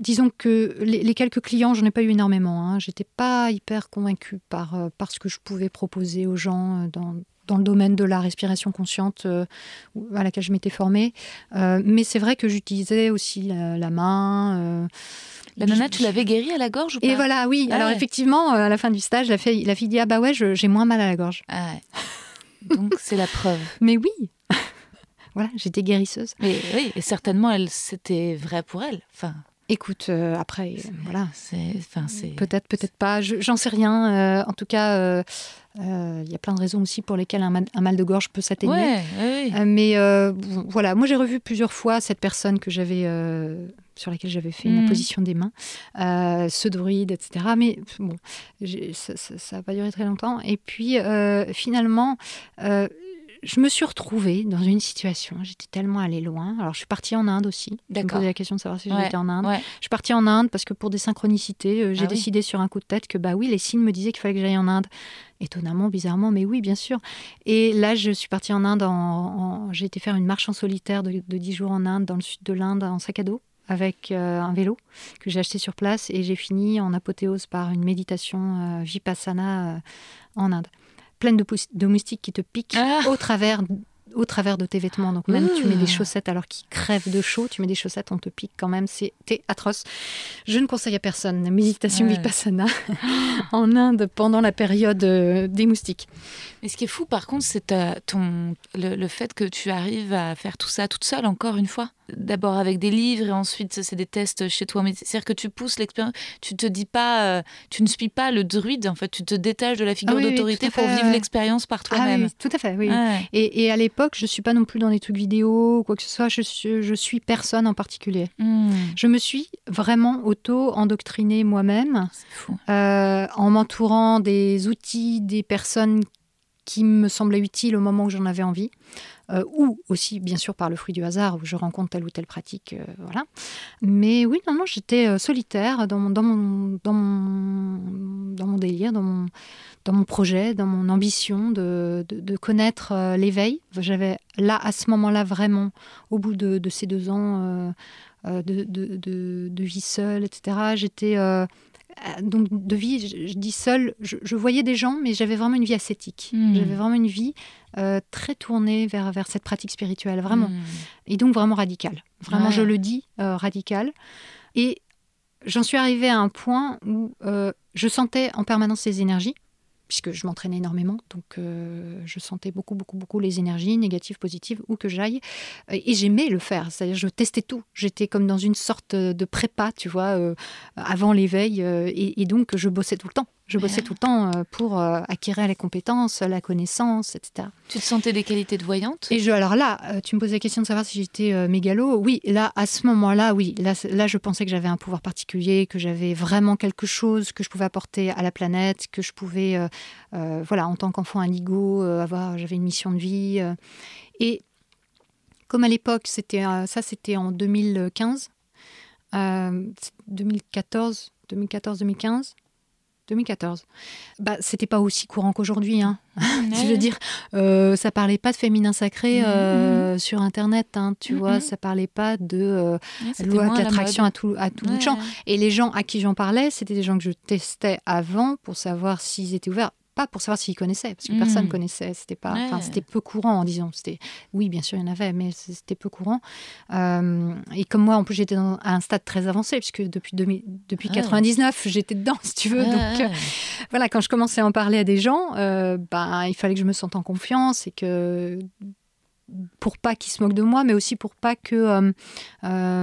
Disons que les, quelques clients, j'en ai pas eu énormément. Hein. J'étais pas hyper convaincue par, euh, par ce que je pouvais proposer aux gens dans, dans le domaine de la respiration consciente euh, à laquelle je m'étais formée. Euh, mais c'est vrai que j'utilisais aussi la, main. Euh, la nana, tu l'avais guérie à la gorge ou pas Et voilà, oui. Ah Alors effectivement, à la fin du stage, la fille, la fille dit Ah bah ouais, j'ai moins mal à la gorge. Ah Donc c'est la preuve. Mais oui Voilà, j'étais guérisseuse. Mais oui, et certainement, c'était vrai pour elle. Enfin, Écoute, après, voilà. Peut-être, peut-être pas. J'en sais rien. en tout cas, euh, il y a plein de raisons aussi pour lesquelles un mal, de gorge peut s'atténuer. Euh, mais euh, voilà, moi j'ai revu plusieurs fois cette personne que j'avais sur laquelle j'avais fait une mm. position des mains, ce druide, etc. Mais bon, ça n'a pas duré très longtemps. Et puis finalement, je me suis retrouvée dans une situation, j'étais tellement allée loin. Alors, je suis partie en Inde aussi. Je me posais la question de savoir si j'étais en Inde. Je suis partie en Inde parce que pour des synchronicités, j'ai ah décidé sur un coup de tête que, bah oui, les signes me disaient qu'il fallait que j'aille en Inde. Étonnamment, bizarrement, mais oui, bien sûr. Et là, je suis partie en Inde. En, j'ai été faire une marche en solitaire de, de 10 jours en Inde, dans le sud de l'Inde, en sac à dos avec euh, un vélo que j'ai acheté sur place et j'ai fini en apothéose par une méditation euh, vipassana euh, en Inde pleine de, de, moustiques qui te piquent ah. au travers au travers de tes vêtements. Donc même tu mets des chaussettes alors qu'ils crèvent de chaud, tu mets des chaussettes, on te pique quand même, c'était atroce. Je ne conseille à personne la méditation vipassana en Inde pendant la période euh, des moustiques. Mais ce qui est fou par contre, c'est ton le, fait que tu arrives à faire tout ça toute seule encore une fois. D'abord avec des livres et ensuite c'est des tests chez toi. C'est-à-dire que tu pousses l'expérience, tu te dis pas, euh, tu ne suis pas le druide en fait, tu te détaches de la figure ah d'autorité pour vivre l'expérience par ah toi-même. tout à fait, oui. Et, et à l'époque je ne suis pas non plus dans des trucs vidéo ou quoi que ce soit. Je suis, je suis personne en particulier. Hmm. Je me suis vraiment auto-endoctrinée moi-même euh, en m'entourant des outils, des personnes qui me semblaient utiles au moment où j'en avais envie. Euh, ou aussi bien sûr par le fruit du hasard où je rencontre telle ou telle pratique, euh, voilà. Mais oui, non, non, j'étais solitaire dans mon, dans mon, dans mon, dans mon délire, dans mon, dans mon projet, dans mon ambition de, de, connaître euh, l'éveil. J'avais là, à ce moment-là, vraiment, au bout de, de ces deux ans euh, euh, de, de, vie seule, etc., j'étais. donc, de vie, je, dis seule, je, voyais des gens, mais j'avais vraiment une vie ascétique. Hmm. J'avais vraiment une vie très tournée vers, vers cette pratique spirituelle, vraiment. Hmm. Et donc, vraiment radicale. Vraiment, je le dis, radicale. Et j'en suis arrivée à un point où je sentais en permanence ces énergies puisque je m'entraînais énormément, donc euh, je sentais beaucoup, beaucoup, beaucoup les énergies négatives, positives, où que j'aille. Et j'aimais le faire, c'est-à-dire je testais tout. J'étais comme dans une sorte de prépa, tu vois, euh, avant l'éveil, euh, et, donc je bossais tout le temps. Je bossais tout le temps euh, pour euh, acquérir les compétences, la connaissance, etc. Tu te sentais des qualités de voyante? Et je, alors là, euh, tu me poses la question de savoir si j'étais mégalo. Oui, là, à ce moment-là, oui. Là, là, je pensais que j'avais un pouvoir particulier, que j'avais vraiment quelque chose que je pouvais apporter à la planète, que je pouvais, voilà, en tant qu'enfant indigo, avoir, j'avais une mission de vie. et comme à l'époque, c'était ça, c'était en 2015, 2014, 2014-2015. 2014. Bah, c'était pas aussi courant qu'aujourd'hui. Hein. je veux dire, euh, ça parlait pas de féminin sacré mm-hmm. euh, sur Internet. Hein, tu vois, mm-hmm. ça parlait pas de euh, loi de l'attraction à tout, à tout bout de champ. Et les gens à qui j'en parlais, c'était des gens que je testais avant pour savoir s'ils étaient ouverts pas pour savoir s'ils connaissaient, parce que personne personne hmm. connaissait. C'était pas, c'était peu courant, en disant. C'était, oui, bien sûr, il y en avait, mais c'était peu courant. Euh, et comme moi, en plus, j'étais à un stade très avancé, puisque depuis depuis 99, j'étais dedans, si tu veux. Donc, euh, voilà, quand je commençais à en parler à des gens, euh, ben, il fallait que je me sente en confiance et que pour pas qu'ils se moquent de moi, mais aussi pour pas que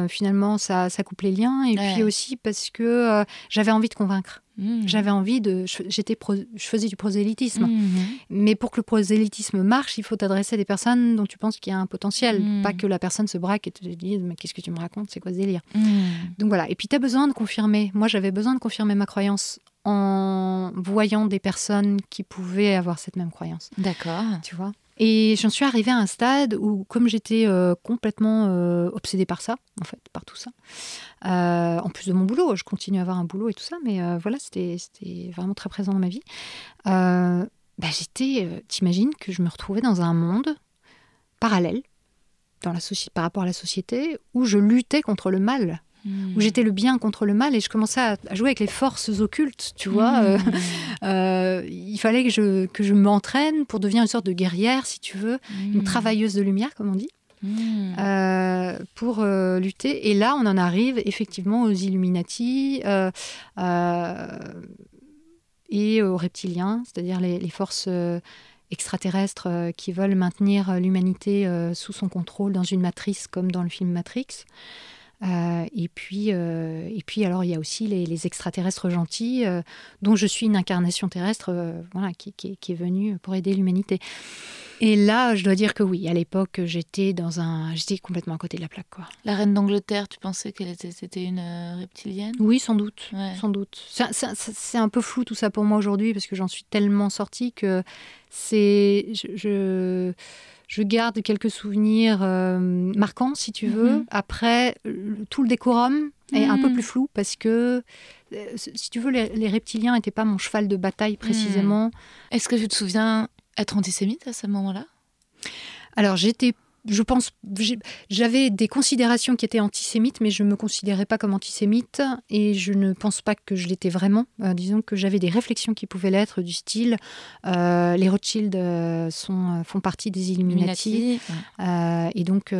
finalement ça, ça, coupe les liens, et puis aussi parce que j'avais envie de convaincre. Mmh. J'avais envie de. J'étais je faisais du prosélytisme. Mmh. Mais pour que le prosélytisme marche, il faut t'adresser à des personnes dont tu penses qu'il y a un potentiel. Mmh. Pas que la personne se braque et te dise Mais qu'est-ce que tu me racontes C'est quoi ce délire? Donc voilà. Et puis tu as besoin de confirmer. Moi, j'avais besoin de confirmer ma croyance en voyant des personnes qui pouvaient avoir cette même croyance. D'accord. Tu vois? Et j'en suis arrivée à un stade où, comme j'étais euh, complètement euh, obsédée par ça, en fait, par tout ça, euh, en plus de mon boulot, je continue à avoir un boulot et tout ça, mais voilà, c'était vraiment très présent dans ma vie. Bah, j'étais, t'imagines que je me retrouvais dans un monde parallèle par rapport à la société où je luttais contre le mal où hmm. j'étais le bien contre le mal et je commençais à, jouer avec les forces occultes, tu vois. Hmm. Euh, euh, il fallait que je, que je m'entraîne pour devenir une sorte de guerrière, si tu veux, une hmm. travailleuse de lumière, comme on dit. Euh, pour lutter. Et là, on en arrive effectivement aux Illuminati et aux reptiliens, c'est-à-dire les, les, forces extraterrestres qui veulent maintenir l'humanité sous son contrôle dans une matrice comme dans le film Matrix. Euh, et, puis, euh, et puis, alors, il y a aussi les, extraterrestres gentils, euh, dont je suis une incarnation terrestre voilà, qui, qui, est venue pour aider l'humanité. Et là, je dois dire que oui, à l'époque, j'étais dans un, j'étais complètement à côté de la plaque, quoi. La reine d'Angleterre, tu pensais qu'elle était, c'était une reptilienne? Oui, sans doute, sans doute. C'est un peu flou tout ça pour moi aujourd'hui parce que j'en suis tellement sortie que c'est, je je garde quelques souvenirs euh, marquants, si tu veux. Mhm. Après, tout le décorum est un peu mhm. plus flou parce que, euh, si tu veux, les, reptiliens n'étaient pas mon cheval de bataille précisément. Mhm. Est-ce que tu te souviens être antisémite à ce moment-là? Alors j'étais je pense, j'avais des considérations qui étaient antisémites, mais je ne me considérais pas comme antisémite et je ne pense pas que je l'étais vraiment. Euh, disons que j'avais des réflexions qui pouvaient l'être du style euh, les Rothschild euh, sont, font partie des Illuminati, et donc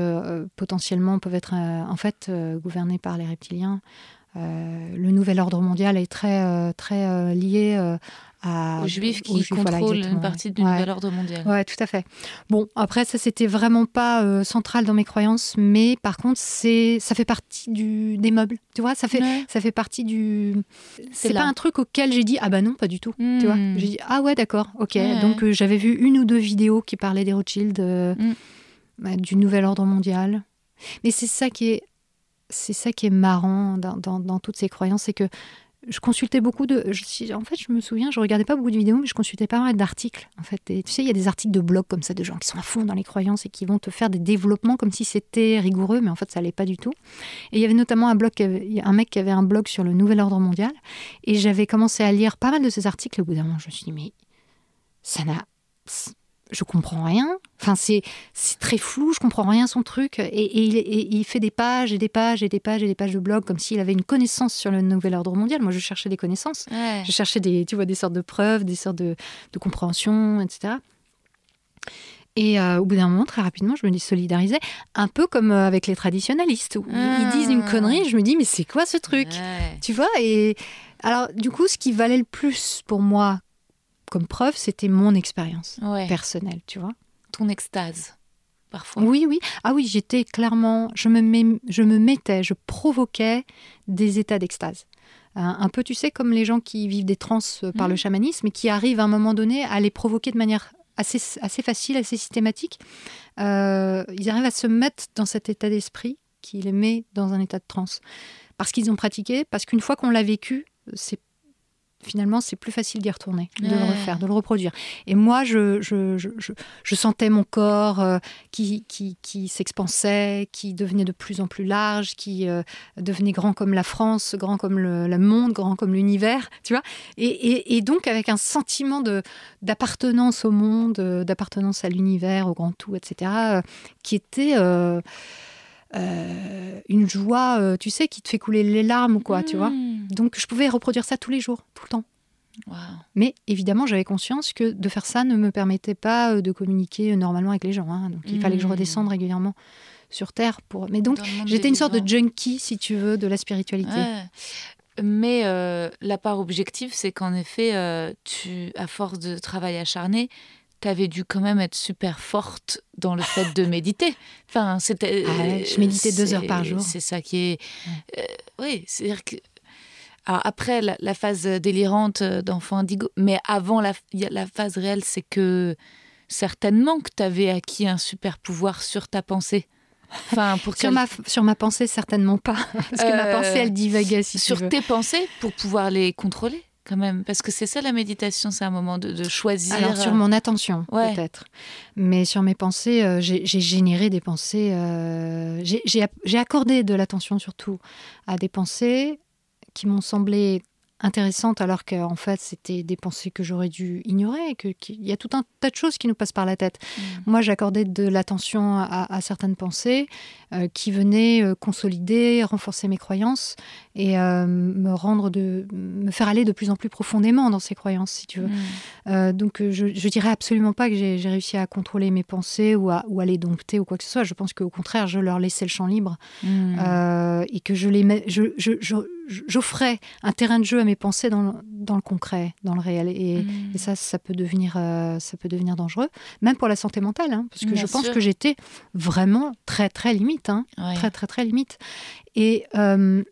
potentiellement peuvent être en fait gouvernés par les reptiliens. Le nouvel ordre mondial est très, très lié aux juifs qui contrôlent une partie du nouvel ordre mondial. Ouais, tout à fait. Bon, après ça c'était vraiment pas euh, central dans mes croyances, mais par contre c'est ça fait partie du des meubles, tu vois, ça fait ça fait partie du. C'est pas un truc auquel j'ai dit ah bah non pas du tout, tu vois. Hmm. J'ai dit ah ouais d'accord, ok. Donc euh, j'avais vu une ou deux vidéos qui parlaient des Rothschild, euh, hmm. bah, du nouvel ordre mondial, mais c'est ça qui est c'est ça qui est marrant dans, toutes ces croyances, c'est que je consultais beaucoup de. en fait, je me souviens, je regardais pas beaucoup de vidéos, mais je consultais pas mal d'articles. Tu sais, il y a des articles de blog comme ça de gens qui sont à fond dans les croyances et qui vont te faire des développements comme si c'était rigoureux, mais en fait, ça allait pas du tout. Et il y avait notamment un blog, un mec qui avait un blog sur le nouvel ordre mondial, et j'avais commencé à lire pas mal de ces articles. Et au bout d'un moment, je me suis dit, mais ça n'a je comprends rien. Enfin, c'est très flou, je comprends rien son truc. Et, il fait des pages et des pages et des pages et des pages de blog comme s'il avait une connaissance sur le nouvel ordre mondial. Moi, je cherchais des connaissances. Je cherchais des, tu vois, des sortes de preuves, des sortes de, compréhension, etc. Et euh, au bout d'un moment, très rapidement, je me désolidarisais, un peu comme euh, avec les traditionnalistes. Où Ils disent une ah. connerie, je me dis, mais c'est quoi ce truc? Tu vois? Et alors, du coup, ce qui valait le plus pour moi comme preuve, c'était mon expérience personnelle, tu vois. Ton extase, parfois. Oui, oui. Ah oui, j'étais clairement, je me, je me mettais, je provoquais des états d'extase. un, peu, tu sais, comme les gens qui vivent des trans par le mmh. chamanisme et qui arrivent à un moment donné à les provoquer de manière assez, assez facile, assez systématique. ils arrivent à se mettre dans cet état d'esprit qui les met dans un état de transe. Parce qu'ils ont pratiqué, parce qu'une fois qu'on l'a vécu, c'est finalement, c'est plus facile d'y retourner, de le refaire, de le reproduire. Et moi, je, je, je, je sentais mon corps euh, qui, qui, qui s'expansait, qui devenait de plus en plus large, qui euh, devenait grand comme la France, grand comme le, monde, grand comme l'univers, tu vois. Et, et, donc, avec un sentiment d'appartenance au monde, euh, d'appartenance à l'univers, au grand tout, etc., qui était... une joie, tu sais, qui te fait couler les larmes, quoi, tu vois. Mmh. Donc je pouvais reproduire ça tous les jours, tout le temps. Mais évidemment, j'avais conscience que de faire ça ne me permettait pas euh, de communiquer euh, normalement avec les gens. Hein. Donc il fallait que je mmh. redescende régulièrement sur Terre. Pour... Mais donc j'étais une sorte de junkie, si tu veux, de la spiritualité. Mais euh, la part objective, c'est qu'en effet, tu, à force de travail acharné, tu avais dû quand même être super forte dans le fait de méditer. Enfin, c'était. Ah je méditais deux heures par jour. C'est ça qui est. oui, c'est-à-dire que après la, phase délirante d'enfant indigo, mais avant la, la phase réelle, c'est que certainement que tu avais acquis un super pouvoir sur ta pensée. Enfin, pour sur, ma, sur ma pensée, certainement pas. Parce que ma euh, pensée, elle divaguait, si Sur tes pensées, pour pouvoir les contrôler, quand même. Parce que c'est ça, la méditation, c'est un moment de, choisir. Alors, sur mon attention, peut-être. Mais sur mes pensées, euh, j'ai généré des pensées. Euh, j'ai accordé de l'attention, surtout, à des pensées qui m'ont semblé intéressante alors qu'en fait c'était des pensées que j'aurais dû ignorer, qu'il y a tout un tas de choses qui nous passent par la tête. Mm. Moi j'accordais de l'attention à, certaines pensées euh, qui venaient consolider, renforcer mes croyances et euh, me rendre de, me faire aller de plus en plus profondément dans ces croyances si tu veux. Mm. donc je, je dirais absolument pas que j'ai réussi à contrôler mes pensées ou à, ou à les dompter ou quoi que ce soit. Je pense qu'au contraire je leur laissais le champ libre mm. et que je les je, je, j'offrais un terrain de jeu à mes pensées dans le, dans le concret, dans le réel. Et, mmh. ça, ça peut, devenir, euh, ça peut devenir dangereux, même pour la santé mentale, hein, parce que je pense que j'étais vraiment très, très limite. Hein, très, très, très limite. Et euh,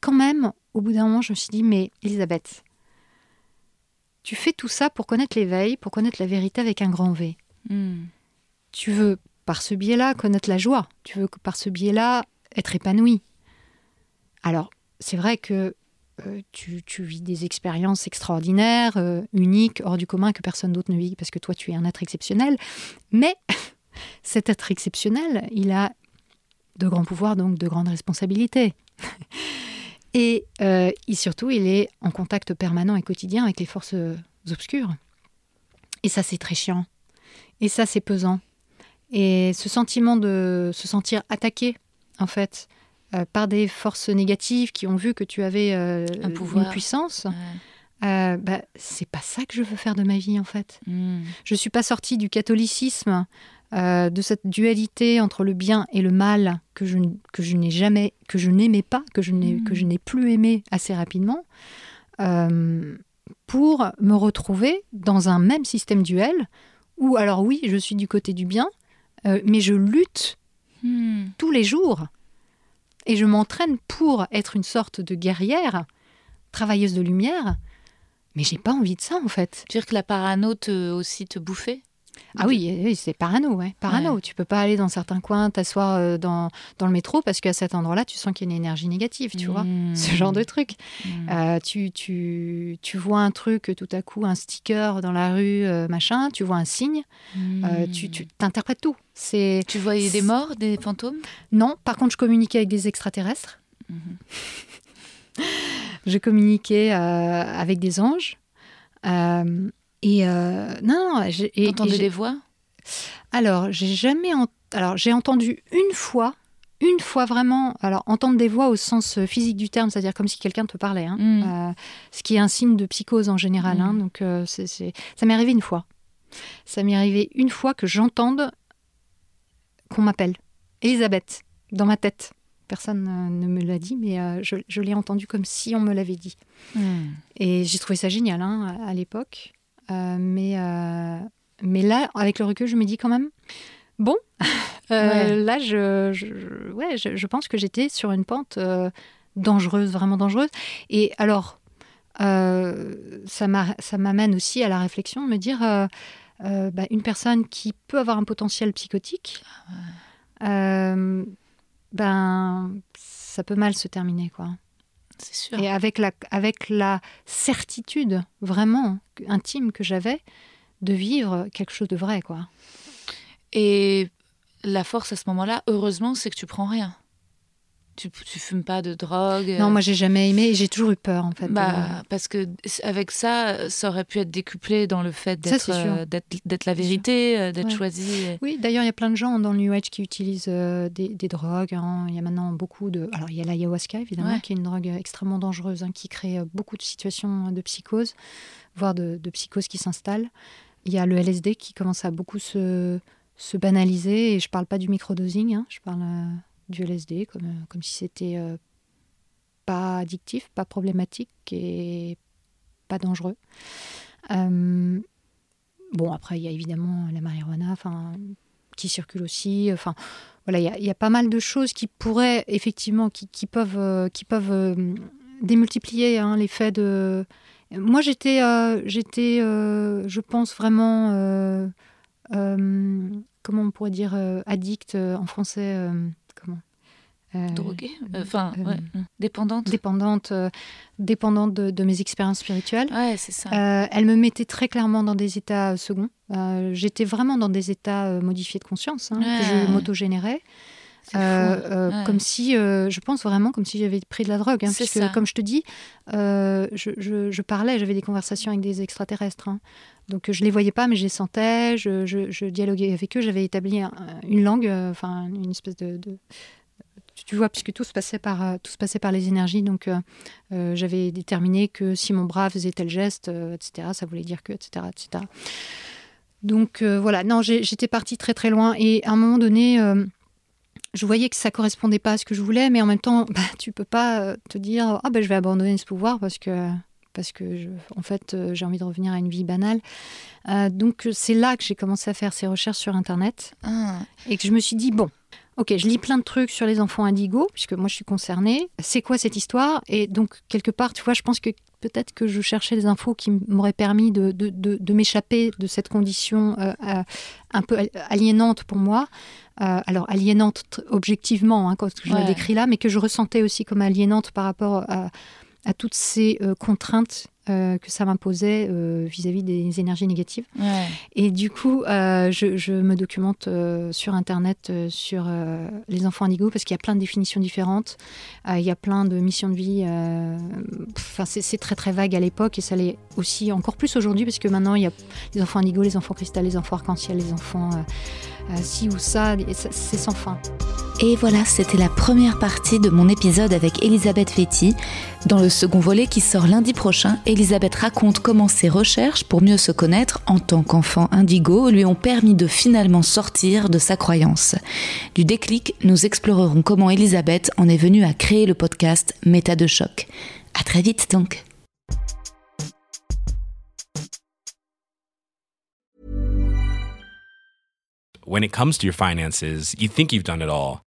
quand même, au bout d'un moment, je me suis dit, mais Elisabeth, tu fais tout ça pour connaître l'éveil, pour connaître la vérité avec un grand V. Mmh. Tu veux, par ce biais-là, connaître la joie. Tu veux, par ce biais-là, être épanoui. Alors, c'est vrai que euh, tu, vis des expériences extraordinaires, euh, uniques, hors du commun, que personne d'autre ne vit, parce que toi, tu es un être exceptionnel. Mais cet être exceptionnel, il a de grands pouvoirs, donc de grandes responsabilités. et, euh, surtout, il est en contact permanent et quotidien avec les forces obscures. Et ça, c'est très chiant. Et ça, c'est pesant. Et ce sentiment de se sentir attaqué, en fait, euh, par des forces négatives qui ont vu que tu avais euh, Un pouvoir. une puissance. Euh, bah, c'est pas ça que je veux faire de ma vie en fait. Hmm. Je suis pas sortie du catholicisme, de cette dualité entre le bien et le mal que je, que je n'ai jamais, que je n'aimais pas, que je n'ai, que je hmm. n'ai plus aimé assez rapidement, pour me retrouver dans un même système duel où alors oui, je suis du côté du bien, mais je lutte hmm. tous les jours et je m'entraîne pour être une sorte de guerrière, travailleuse de lumière, mais j'ai pas envie de ça en fait. Tu veux dire que la parano te, aussi te bouffait? Ah oui, c'est parano, ouais. Parano. Tu peux pas aller dans certains coins, t'asseoir euh, dans, dans le métro parce qu'à cet endroit-là, tu sens qu'il y a une énergie négative, tu vois. Mmh. Ce genre de truc. Mmh. Euh, tu, tu, tu, vois un truc, tout à coup, un sticker dans la rue, euh, machin, tu vois un signe, mmh. tu, tu t'interprètes tout. C'est, tu voyais des morts, des fantômes? Non, par contre, je communiquais avec des extraterrestres. je communiquais avec des anges. Et euh, non, j'ai entendu des voix? Alors, j'ai jamais alors j'ai entendu une fois, une fois vraiment. Alors entendre des voix au sens euh, physique du terme, c'est-à-dire comme si quelqu'un te parlait, hein. mm. euh, ce qui est un signe de psychose en général. Hein. Mm. donc c'est, ça m'est arrivé une fois. Ça m'est arrivé une fois que j'entende qu'on m'appelle Elisabeth dans ma tête. Personne ne me l'a dit, mais je, l'ai entendu comme si on me l'avait dit. Mm. Et j'ai trouvé ça génial hein, à l'époque. Euh, mais, euh, mais là, avec le recul, je me dis quand même, bon, euh, là, je, je, ouais, je, pense que j'étais sur une pente dangereuses, vraiment dangereuses. Et alors, ça m'amène aussi à la réflexion de me dire, bah, une personne qui peut avoir un potentiel psychotique, ah ben, ça peut mal se terminer, quoi. C'est sûr. Et avec la, avec la certitude vraiment intime que j'avais de vivre quelque chose de vrai, quoi. Et la force à ce moment-là, heureusement, c'est que tu prends rien. Tu, tu fumes pas de drogue Non, moi j'ai jamais aimé et j'ai toujours eu peur en fait. Bah, Parce que avec ça, ça aurait pu être décuplé dans le fait d'être euh, d'être la vérité, euh, d'être choisi. Oui, d'ailleurs il y a plein de gens dans le New Age qui utilisent euh, des, des, drogues. Hein. Il y a maintenant beaucoup de. Alors il y a l'ayahuasca évidemment, qui est une drogue extrêmement dangereuse, hein, qui crée beaucoup de situations de psychose, voire de, de psychose qui s'installe. Il y a le LSD qui commence à beaucoup se, se banaliser et je parle pas du microdosing, hein, je parle du LSD, comme, euh, comme si c'était euh, pas addictif, pas problématique et pas dangereux. Euh, bon, après, il y a évidemment la marijuana, qui circule aussi. Enfin, voilà, il y, a pas mal de choses qui pourraient effectivement, qui, qui peuvent, qui peuvent démultiplier hein, l'effet de. Moi, j'étais, j'étais, je pense vraiment, comment on pourrait dire, addict en français. Euh, Droguée euh, Enfin, euh, dépendante Dépendante, dépendante de, mes expériences spirituelles. Ouais, c'est ça. elle me mettait très clairement dans des états seconds. J'étais vraiment dans des états modifiés de conscience hein, que je m'auto-générais. Comme si, je pense vraiment comme si j'avais pris de la drogue. Hein, puisque, comme je te dis, je, je, parlais, j'avais des conversations avec des extraterrestres. Hein. Donc je les voyais pas, mais je les sentais, je, je dialoguais avec eux, j'avais établi une langue, enfin une espèce de, tu vois, puisque tout se passait par, euh, tout se passait par les énergies. Donc, euh, euh, j'avais déterminé que si mon bras faisait tel geste, etc., ça voulait dire que, etc., etc. Donc, voilà. Non, j'étais partie très, très loin. Et à un moment donné, je voyais que ça correspondait pas à ce que je voulais, mais en même temps, bah, tu peux pas te dire, ah ben, je vais abandonner ce pouvoir parce que parce que je, en fait j'ai envie de revenir à une vie banale. donc c'est là que j'ai commencé à faire ces recherches sur internet ah. et que je me suis dit bon, Ok, je lis plein de trucs sur les enfants indigos, puisque moi je suis concernée. C'est quoi cette histoire? Et donc, quelque part, tu vois, je pense que peut-être que je cherchais des infos qui m'auraient permis de, de, de, m'échapper de cette condition euh, euh, un peu aliénante pour moi. Euh, alors, aliénante objectivement, hein, quand je la décris là, mais que je ressentais aussi comme aliénante par rapport à, à toutes ces contraintes euh, que ça m'imposait euh, vis-à-vis des énergies négatives. Et du coup, euh, je, me documente sur Internet sur les enfants indigo parce qu'il y a plein de définitions différentes. il y a plein de missions de vie. Enfin, c'est très très vague à l'époque et ça l'est aussi encore plus aujourd'hui parce que maintenant il y a les enfants indigo, les enfants cristal, les enfants arc-en-ciel, les enfants ci ou ça. C'est sans fin. Et voilà, c'était la première partie de mon épisode avec Elisabeth Vetti. Dans le second volet qui sort lundi prochain, Elisabeth raconte comment ses recherches pour mieux se connaître en tant qu'enfant indigo lui ont permis de finalement sortir de sa croyance. Du déclic, nous explorerons comment Elisabeth en est venue à créer le podcast Méta de choc. À très vite donc. When it comes to your finances, you think you've done it all.